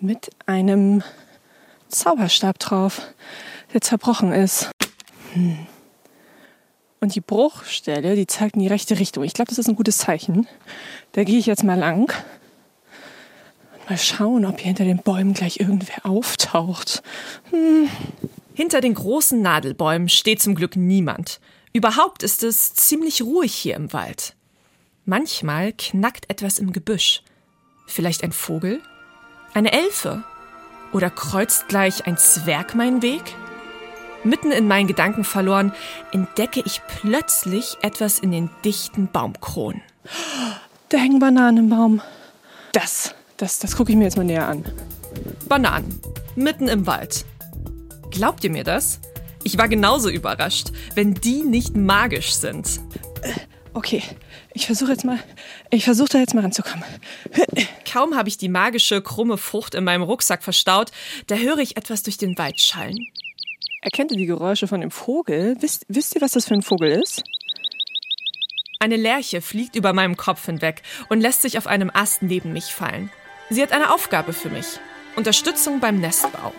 mit einem Zauberstab drauf, der zerbrochen ist. Hm. Und die Bruchstelle, die zeigt in die rechte Richtung. Ich glaube, das ist ein gutes Zeichen. Da gehe ich jetzt mal lang. Mal schauen, ob hier hinter den Bäumen gleich irgendwer auftaucht. Hm. Hinter den großen Nadelbäumen steht zum Glück niemand. Überhaupt ist es ziemlich ruhig hier im Wald. Manchmal knackt etwas im Gebüsch. Vielleicht ein Vogel? Eine Elfe? Oder kreuzt gleich ein Zwerg meinen Weg? Mitten in meinen Gedanken verloren, entdecke ich plötzlich etwas in den dichten Baumkronen. Da hängen Bananen im Baum. Das, das, das gucke ich mir jetzt mal näher an. Bananen. Mitten im Wald. Glaubt ihr mir das? Ich war genauso überrascht, wenn die nicht magisch sind. Okay, Ich versuche jetzt mal, ich versuche da jetzt mal ranzukommen. Kaum habe ich die magische, krumme Frucht in meinem Rucksack verstaut, da höre ich etwas durch den Wald schallen. Erkennt ihr die Geräusche von dem Vogel? Wisst, wisst ihr, was das für ein Vogel ist? Eine Lerche fliegt über meinem Kopf hinweg und lässt sich auf einem Ast neben mich fallen. Sie hat eine Aufgabe für mich. Unterstützung beim Nestbau.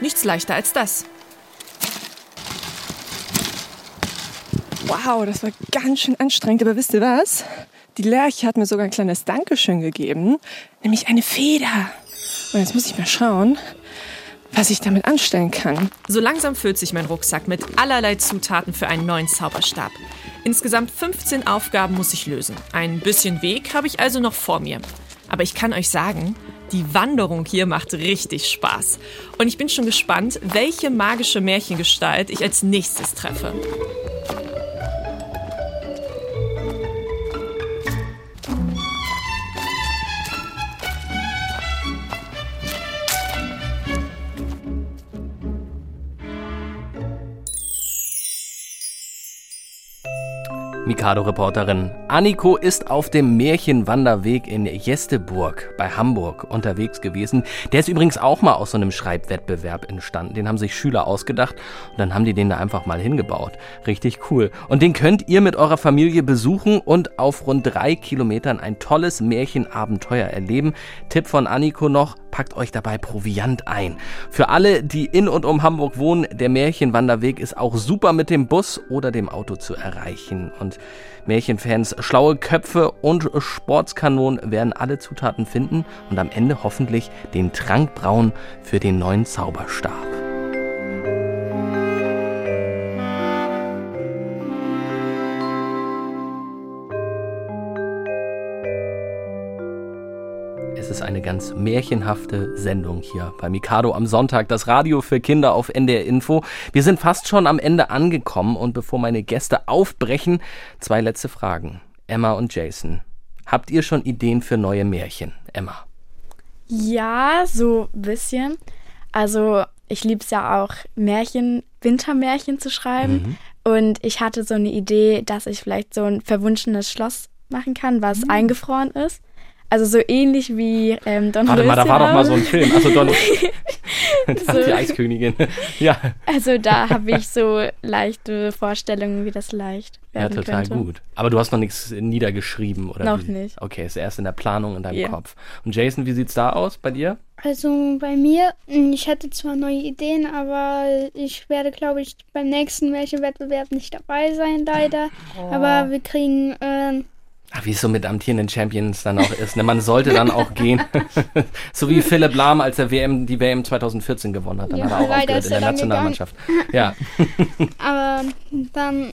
Nichts leichter als das. Wow, das war ganz schön anstrengend, aber wisst ihr was? Die Lerche hat mir sogar ein kleines Dankeschön gegeben, nämlich eine Feder. Und jetzt muss ich mal schauen, was ich damit anstellen kann. So langsam füllt sich mein Rucksack mit allerlei Zutaten für einen neuen Zauberstab. Insgesamt 15 Aufgaben muss ich lösen. Ein bisschen Weg habe ich also noch vor mir. Aber ich kann euch sagen, die Wanderung hier macht richtig Spaß. Und ich bin schon gespannt, welche magische Märchengestalt ich als nächstes treffe. Mikado-Reporterin Anniko ist auf dem Märchenwanderweg in Jesteburg bei Hamburg unterwegs gewesen. Der ist übrigens auch mal aus so einem Schreibwettbewerb entstanden. Den haben sich Schüler ausgedacht und dann haben die den da einfach mal hingebaut. Richtig cool. Und den könnt ihr mit eurer Familie besuchen und auf rund drei Kilometern ein tolles Märchenabenteuer erleben. Tipp von Anniko noch, packt euch dabei Proviant ein. Für alle, die in und um Hamburg wohnen, der Märchenwanderweg ist auch super mit dem Bus oder dem Auto zu erreichen. Und Märchenfans, schlaue Köpfe und Sportskanonen werden alle Zutaten finden und am Ende hoffentlich den Trank brauen für den neuen Zauberstab. Ist eine ganz märchenhafte Sendung hier bei Mikado am Sonntag, das Radio für Kinder auf NDR Info. Wir sind fast schon am Ende angekommen und bevor meine Gäste aufbrechen, zwei letzte Fragen. Emma und Jason, habt ihr schon Ideen für neue Märchen? Emma. Ja, so ein bisschen. Also ich liebe es ja auch, Märchen, Wintermärchen zu schreiben. Mhm. Und ich hatte so eine Idee, dass ich vielleicht so ein verwunschenes Schloss machen kann, was mhm. eingefroren ist. Also so ähnlich wie ähm, Don Warte mal, da war doch mal so ein Film. Also Don so. die Eiskönigin. ja. Also da habe ich so leichte Vorstellungen, wie das leicht werden Ja, total könnte. gut. Aber du hast noch nichts niedergeschrieben, oder? Noch wie? nicht. Okay, ist erst in der Planung in deinem Ja. Kopf. Und Jason, wie sieht's da aus bei dir? Also bei mir, ich hatte zwar neue Ideen, aber ich werde, glaube ich, beim nächsten Märchenwettbewerb nicht dabei sein, leider. Oh. Aber wir kriegen, ähm, Ach, wie es so mit amtierenden Champions dann auch ist. Ne? Man sollte dann auch gehen. so wie Philipp Lahm, als er WM, die WM 2014 gewonnen hat. Dann Ja, hat er auch aufgehört in er der Nationalmannschaft. Ja. aber dann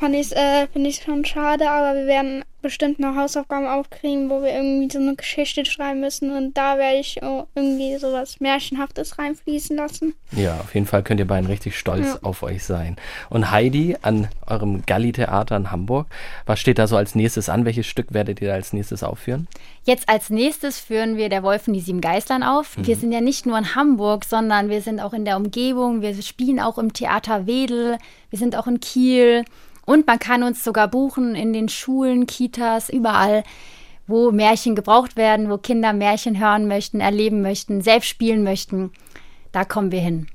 fand ich äh, finde ich schon schade, aber wir werden bestimmt noch Hausaufgaben aufkriegen, wo wir irgendwie so eine Geschichte schreiben müssen und da werde ich irgendwie sowas Märchenhaftes reinfließen lassen. ja, auf jeden Fall könnt ihr beiden richtig stolz Ja. auf euch sein. Und Heidi, an eurem Galli-Theater in Hamburg, was steht da so als nächstes an? Welches Stück werdet ihr da als nächstes aufführen? Jetzt als nächstes führen wir der Wolf und die sieben Geißlein auf. Wir sind ja nicht nur in Hamburg, sondern wir sind auch in der Umgebung. Wir spielen auch im Theater Wedel. Wir sind auch in Kiel. Und man kann uns sogar buchen in den Schulen, Kitas, überall, wo Märchen gebraucht werden, wo Kinder Märchen hören möchten, erleben möchten, selbst spielen möchten. Da kommen wir hin.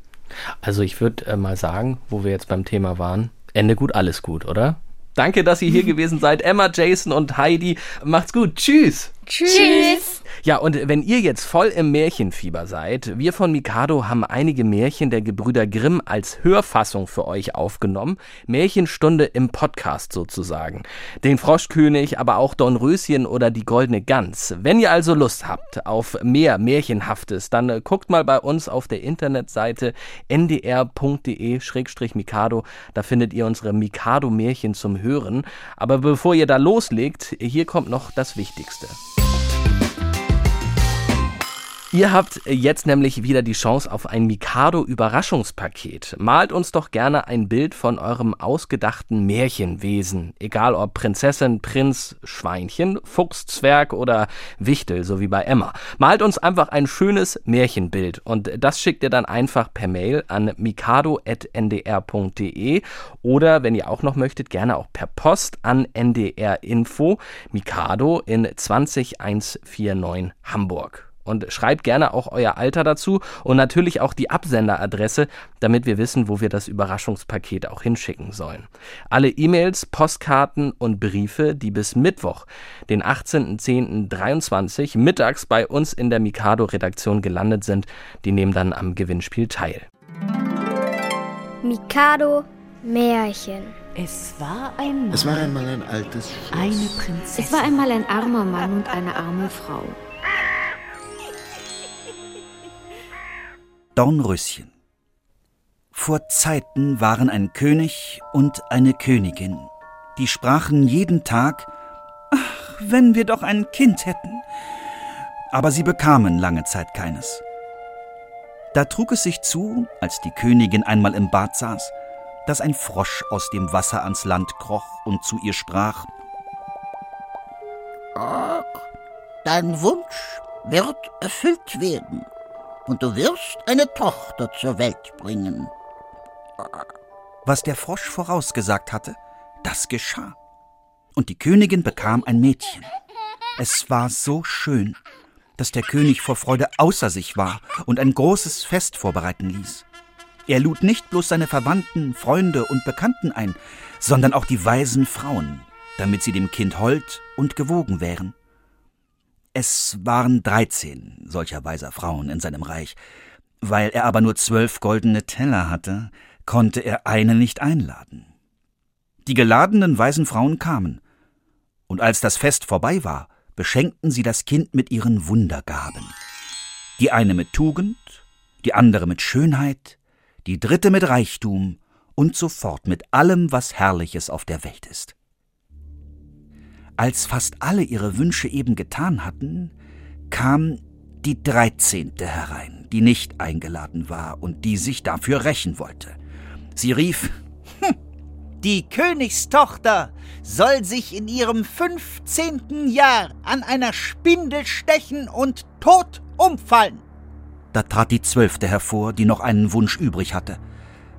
Also ich würde äh, mal sagen, wo wir jetzt beim Thema waren, Ende gut, alles gut, oder? Danke, dass ihr hier gewesen seid. Emma, Jason und Heidi. Macht's gut. Tschüss. Tschüss. Ja, und wenn ihr jetzt voll im Märchenfieber seid, wir von Mikado haben einige Märchen der Gebrüder Grimm als Hörfassung für euch aufgenommen. Märchenstunde im Podcast sozusagen. Den Froschkönig, aber auch Dornröschen oder die Goldene Gans. Wenn ihr also Lust habt auf mehr Märchenhaftes, dann äh, guckt mal bei uns auf der Internetseite ndr.de-mikado. Da findet ihr unsere Mikado-Märchen zum Hören. Aber bevor ihr da loslegt, hier kommt noch das Wichtigste. Ihr habt jetzt nämlich wieder die Chance auf ein Mikado-Überraschungspaket. Malt uns doch gerne ein Bild von eurem ausgedachten Märchenwesen. Egal ob Prinzessin, Prinz, Schweinchen, Fuchs, Zwerg oder Wichtel, so wie bei Emma. Malt uns einfach ein schönes Märchenbild und das schickt ihr dann einfach per Mail an mikado.ndr.de oder, wenn ihr auch noch möchtet, gerne auch per Post an NDR Info Mikado in 20149 Hamburg und schreibt gerne auch euer Alter dazu und natürlich auch die Absenderadresse, damit wir wissen, wo wir das Überraschungspaket auch hinschicken sollen. Alle E-Mails, Postkarten und Briefe, die bis Mittwoch, den 18.10.23 mittags bei uns in der Mikado-Redaktion gelandet sind, die nehmen dann am Gewinnspiel teil. Mikado Märchen. Es war einmal. Es war einmal ein altes Schloss. Eine Prinzessin. Es war einmal ein armer Mann und eine arme Frau. Dornröschen. Vor Zeiten waren ein König und eine Königin. Die sprachen jeden Tag, ach, wenn wir doch ein Kind hätten. Aber sie bekamen lange Zeit keines. Da trug es sich zu, als die Königin einmal im Bad saß, dass ein Frosch aus dem Wasser ans Land kroch und zu ihr sprach Ach, dein Wunsch wird erfüllt werden und du wirst eine Tochter zur Welt bringen. Was der Frosch vorausgesagt hatte, das geschah. Und die Königin bekam ein Mädchen. Es war so schön, dass der König vor Freude außer sich war und ein großes Fest vorbereiten ließ. Er lud nicht bloß seine Verwandten, Freunde und Bekannten ein, sondern auch die weisen Frauen, damit sie dem Kind hold und gewogen wären. Es waren dreizehn solcher weiser Frauen in seinem Reich. Weil er aber nur zwölf goldene Teller hatte, konnte er eine nicht einladen. Die geladenen weisen Frauen kamen, und als das Fest vorbei war, beschenkten sie das Kind mit ihren Wundergaben. Die eine mit Tugend, die andere mit Schönheit, die dritte mit Reichtum und sofort mit allem, was Herrliches auf der Welt ist. Als fast alle ihre Wünsche eben getan hatten, kam die dreizehnte herein, die nicht eingeladen war und die sich dafür rächen wollte. Sie rief hm, Die Königstochter soll sich in ihrem fünfzehnten Jahr an einer Spindel stechen und tot umfallen. Da trat die zwölfte hervor, die noch einen Wunsch übrig hatte.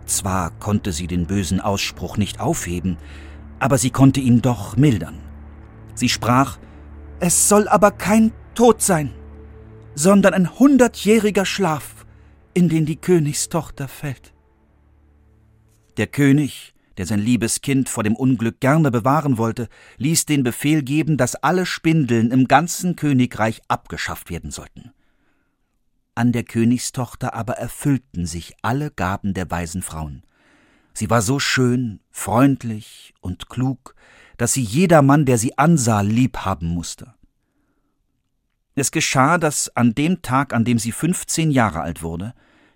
Zwar konnte sie den bösen Ausspruch nicht aufheben, aber sie konnte ihn doch mildern. Sie sprach, es soll aber kein Tod sein, sondern ein hundertjähriger Schlaf, in den die Königstochter fällt. Der König, der sein liebes Kind vor dem Unglück gerne bewahren wollte, ließ den Befehl geben, dass alle Spindeln im ganzen Königreich abgeschafft werden sollten. An der Königstochter aber erfüllten sich alle Gaben der weisen Frauen. Sie war so schön, freundlich und klug, dass sie jedermann, der sie ansah, lieb haben musste. Es geschah, dass an dem Tag, an dem sie fünfzehn Jahre alt wurde,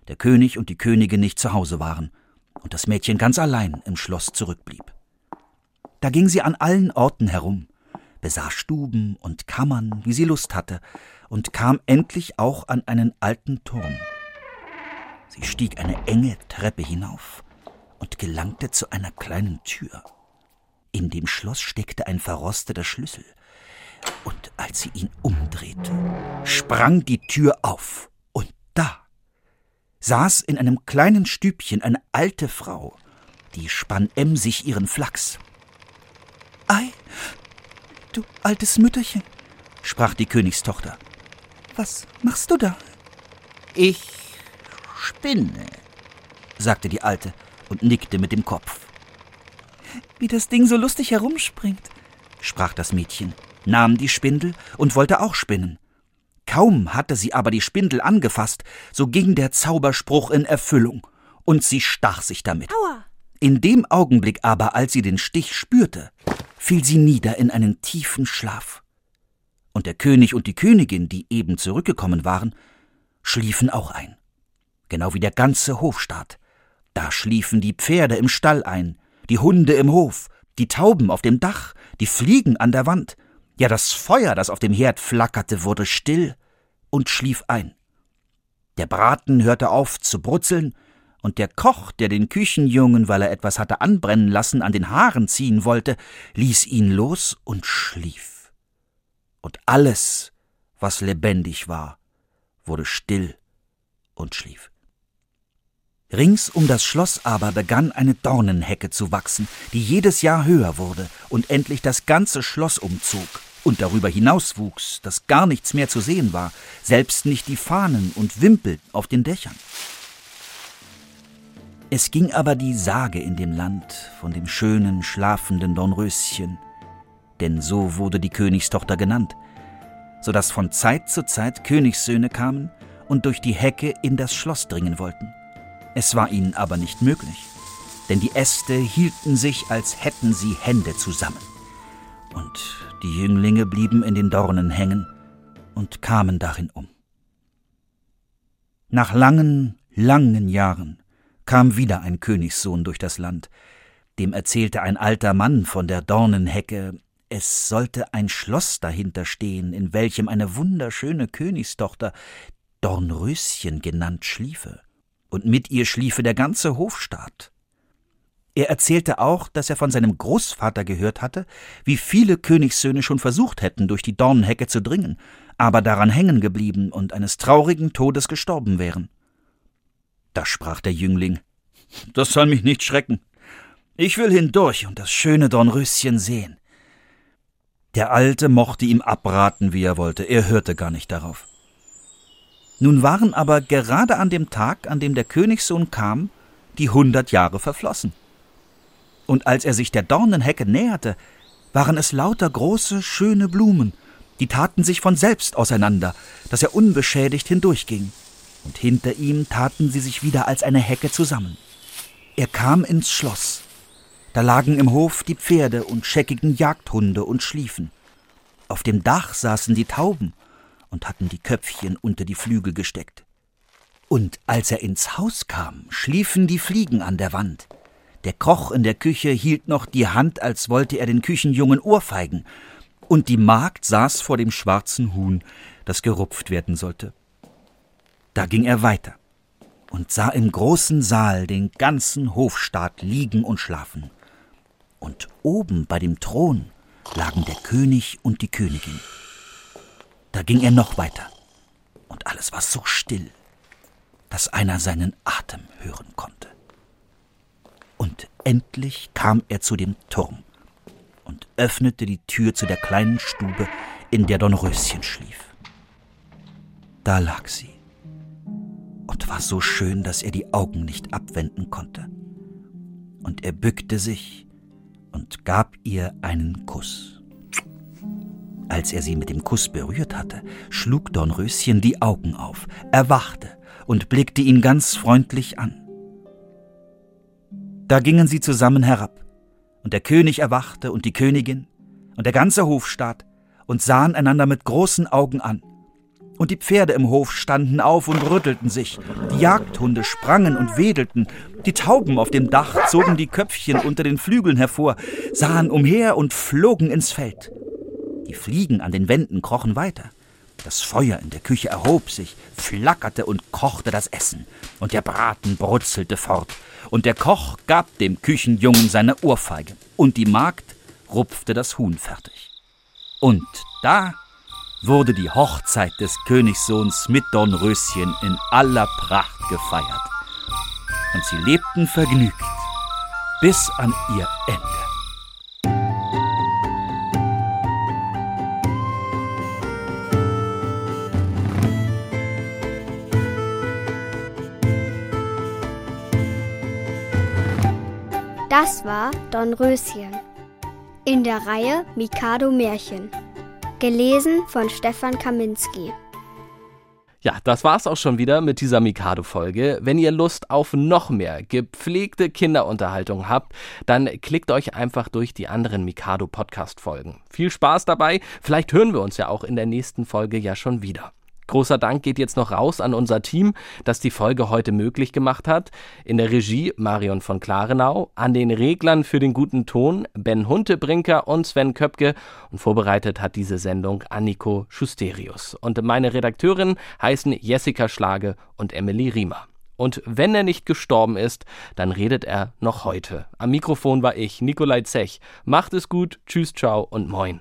der König und die Königin nicht zu Hause waren und das Mädchen ganz allein im Schloss zurückblieb. Da ging sie an allen Orten herum, besah Stuben und Kammern, wie sie Lust hatte, und kam endlich auch an einen alten Turm. Sie stieg eine enge Treppe hinauf und gelangte zu einer kleinen Tür. In dem Schloss steckte ein verrosteter Schlüssel. Und als sie ihn umdrehte, sprang die Tür auf. Und da saß in einem kleinen Stübchen eine alte Frau, die spann emsig ihren Flachs. Ei, du altes Mütterchen, sprach die Königstochter. Was machst du da? Ich spinne, sagte die Alte und nickte mit dem Kopf wie das Ding so lustig herumspringt, sprach das Mädchen, nahm die Spindel und wollte auch spinnen. Kaum hatte sie aber die Spindel angefasst, so ging der Zauberspruch in Erfüllung, und sie stach sich damit. Aua. In dem Augenblick aber, als sie den Stich spürte, fiel sie nieder in einen tiefen Schlaf. Und der König und die Königin, die eben zurückgekommen waren, schliefen auch ein. Genau wie der ganze Hofstaat. Da schliefen die Pferde im Stall ein, die Hunde im Hof, die Tauben auf dem Dach, die Fliegen an der Wand, ja das Feuer, das auf dem Herd flackerte, wurde still und schlief ein. Der Braten hörte auf zu brutzeln, und der Koch, der den Küchenjungen, weil er etwas hatte anbrennen lassen, an den Haaren ziehen wollte, ließ ihn los und schlief. Und alles, was lebendig war, wurde still und schlief. Rings um das Schloss aber begann eine Dornenhecke zu wachsen, die jedes Jahr höher wurde und endlich das ganze Schloss umzog und darüber hinaus wuchs, dass gar nichts mehr zu sehen war, selbst nicht die Fahnen und Wimpel auf den Dächern. Es ging aber die Sage in dem Land von dem schönen, schlafenden Dornröschen, denn so wurde die Königstochter genannt, so dass von Zeit zu Zeit Königssöhne kamen und durch die Hecke in das Schloss dringen wollten. Es war ihnen aber nicht möglich, denn die Äste hielten sich, als hätten sie Hände zusammen. Und die Jünglinge blieben in den Dornen hängen und kamen darin um. Nach langen, langen Jahren kam wieder ein Königssohn durch das Land. Dem erzählte ein alter Mann von der Dornenhecke, es sollte ein Schloss dahinter stehen, in welchem eine wunderschöne Königstochter, Dornröschen genannt, schliefe und mit ihr schliefe der ganze Hofstaat. Er erzählte auch, dass er von seinem Großvater gehört hatte, wie viele Königssöhne schon versucht hätten, durch die Dornenhecke zu dringen, aber daran hängen geblieben und eines traurigen Todes gestorben wären. Da sprach der Jüngling Das soll mich nicht schrecken. Ich will hindurch und das schöne Dornröschen sehen. Der Alte mochte ihm abraten, wie er wollte, er hörte gar nicht darauf. Nun waren aber gerade an dem Tag, an dem der Königssohn kam, die hundert Jahre verflossen. Und als er sich der Dornenhecke näherte, waren es lauter große, schöne Blumen, die taten sich von selbst auseinander, dass er unbeschädigt hindurchging, und hinter ihm taten sie sich wieder als eine Hecke zusammen. Er kam ins Schloss. Da lagen im Hof die Pferde und scheckigen Jagdhunde und schliefen. Auf dem Dach saßen die Tauben, und hatten die Köpfchen unter die Flügel gesteckt. Und als er ins Haus kam, schliefen die Fliegen an der Wand. Der Koch in der Küche hielt noch die Hand, als wollte er den Küchenjungen ohrfeigen, und die Magd saß vor dem schwarzen Huhn, das gerupft werden sollte. Da ging er weiter und sah im großen Saal den ganzen Hofstaat liegen und schlafen. Und oben bei dem Thron lagen der König und die Königin. Da ging er noch weiter, und alles war so still, dass einer seinen Atem hören konnte. Und endlich kam er zu dem Turm und öffnete die Tür zu der kleinen Stube, in der Dornröschen schlief. Da lag sie und war so schön, dass er die Augen nicht abwenden konnte. Und er bückte sich und gab ihr einen Kuss. Als er sie mit dem Kuss berührt hatte, schlug Dornröschen die Augen auf, erwachte und blickte ihn ganz freundlich an. Da gingen sie zusammen herab, und der König erwachte und die Königin und der ganze Hofstaat und sahen einander mit großen Augen an. Und die Pferde im Hof standen auf und rüttelten sich, die Jagdhunde sprangen und wedelten, die Tauben auf dem Dach zogen die Köpfchen unter den Flügeln hervor, sahen umher und flogen ins Feld. Die Fliegen an den Wänden krochen weiter. Das Feuer in der Küche erhob sich, flackerte und kochte das Essen, und der Braten brutzelte fort, und der Koch gab dem Küchenjungen seine Ohrfeige, und die Magd rupfte das Huhn fertig. Und da wurde die Hochzeit des Königssohns mit Dornröschen in aller Pracht gefeiert. Und sie lebten vergnügt bis an ihr Ende. Das war Dornröschen. In der Reihe Mikado Märchen. Gelesen von Stefan Kaminski. Ja, das war's auch schon wieder mit dieser Mikado-Folge. Wenn ihr Lust auf noch mehr gepflegte Kinderunterhaltung habt, dann klickt euch einfach durch die anderen Mikado-Podcast-Folgen. Viel Spaß dabei. Vielleicht hören wir uns ja auch in der nächsten Folge ja schon wieder. Großer Dank geht jetzt noch raus an unser Team, das die Folge heute möglich gemacht hat. In der Regie Marion von Klarenau, an den Reglern für den guten Ton Ben Huntebrinker und Sven Köpke und vorbereitet hat diese Sendung Anniko Schusterius. Und meine Redakteurin heißen Jessica Schlage und Emily Riemer. Und wenn er nicht gestorben ist, dann redet er noch heute. Am Mikrofon war ich, Nikolai Zech. Macht es gut, tschüss, ciao und moin.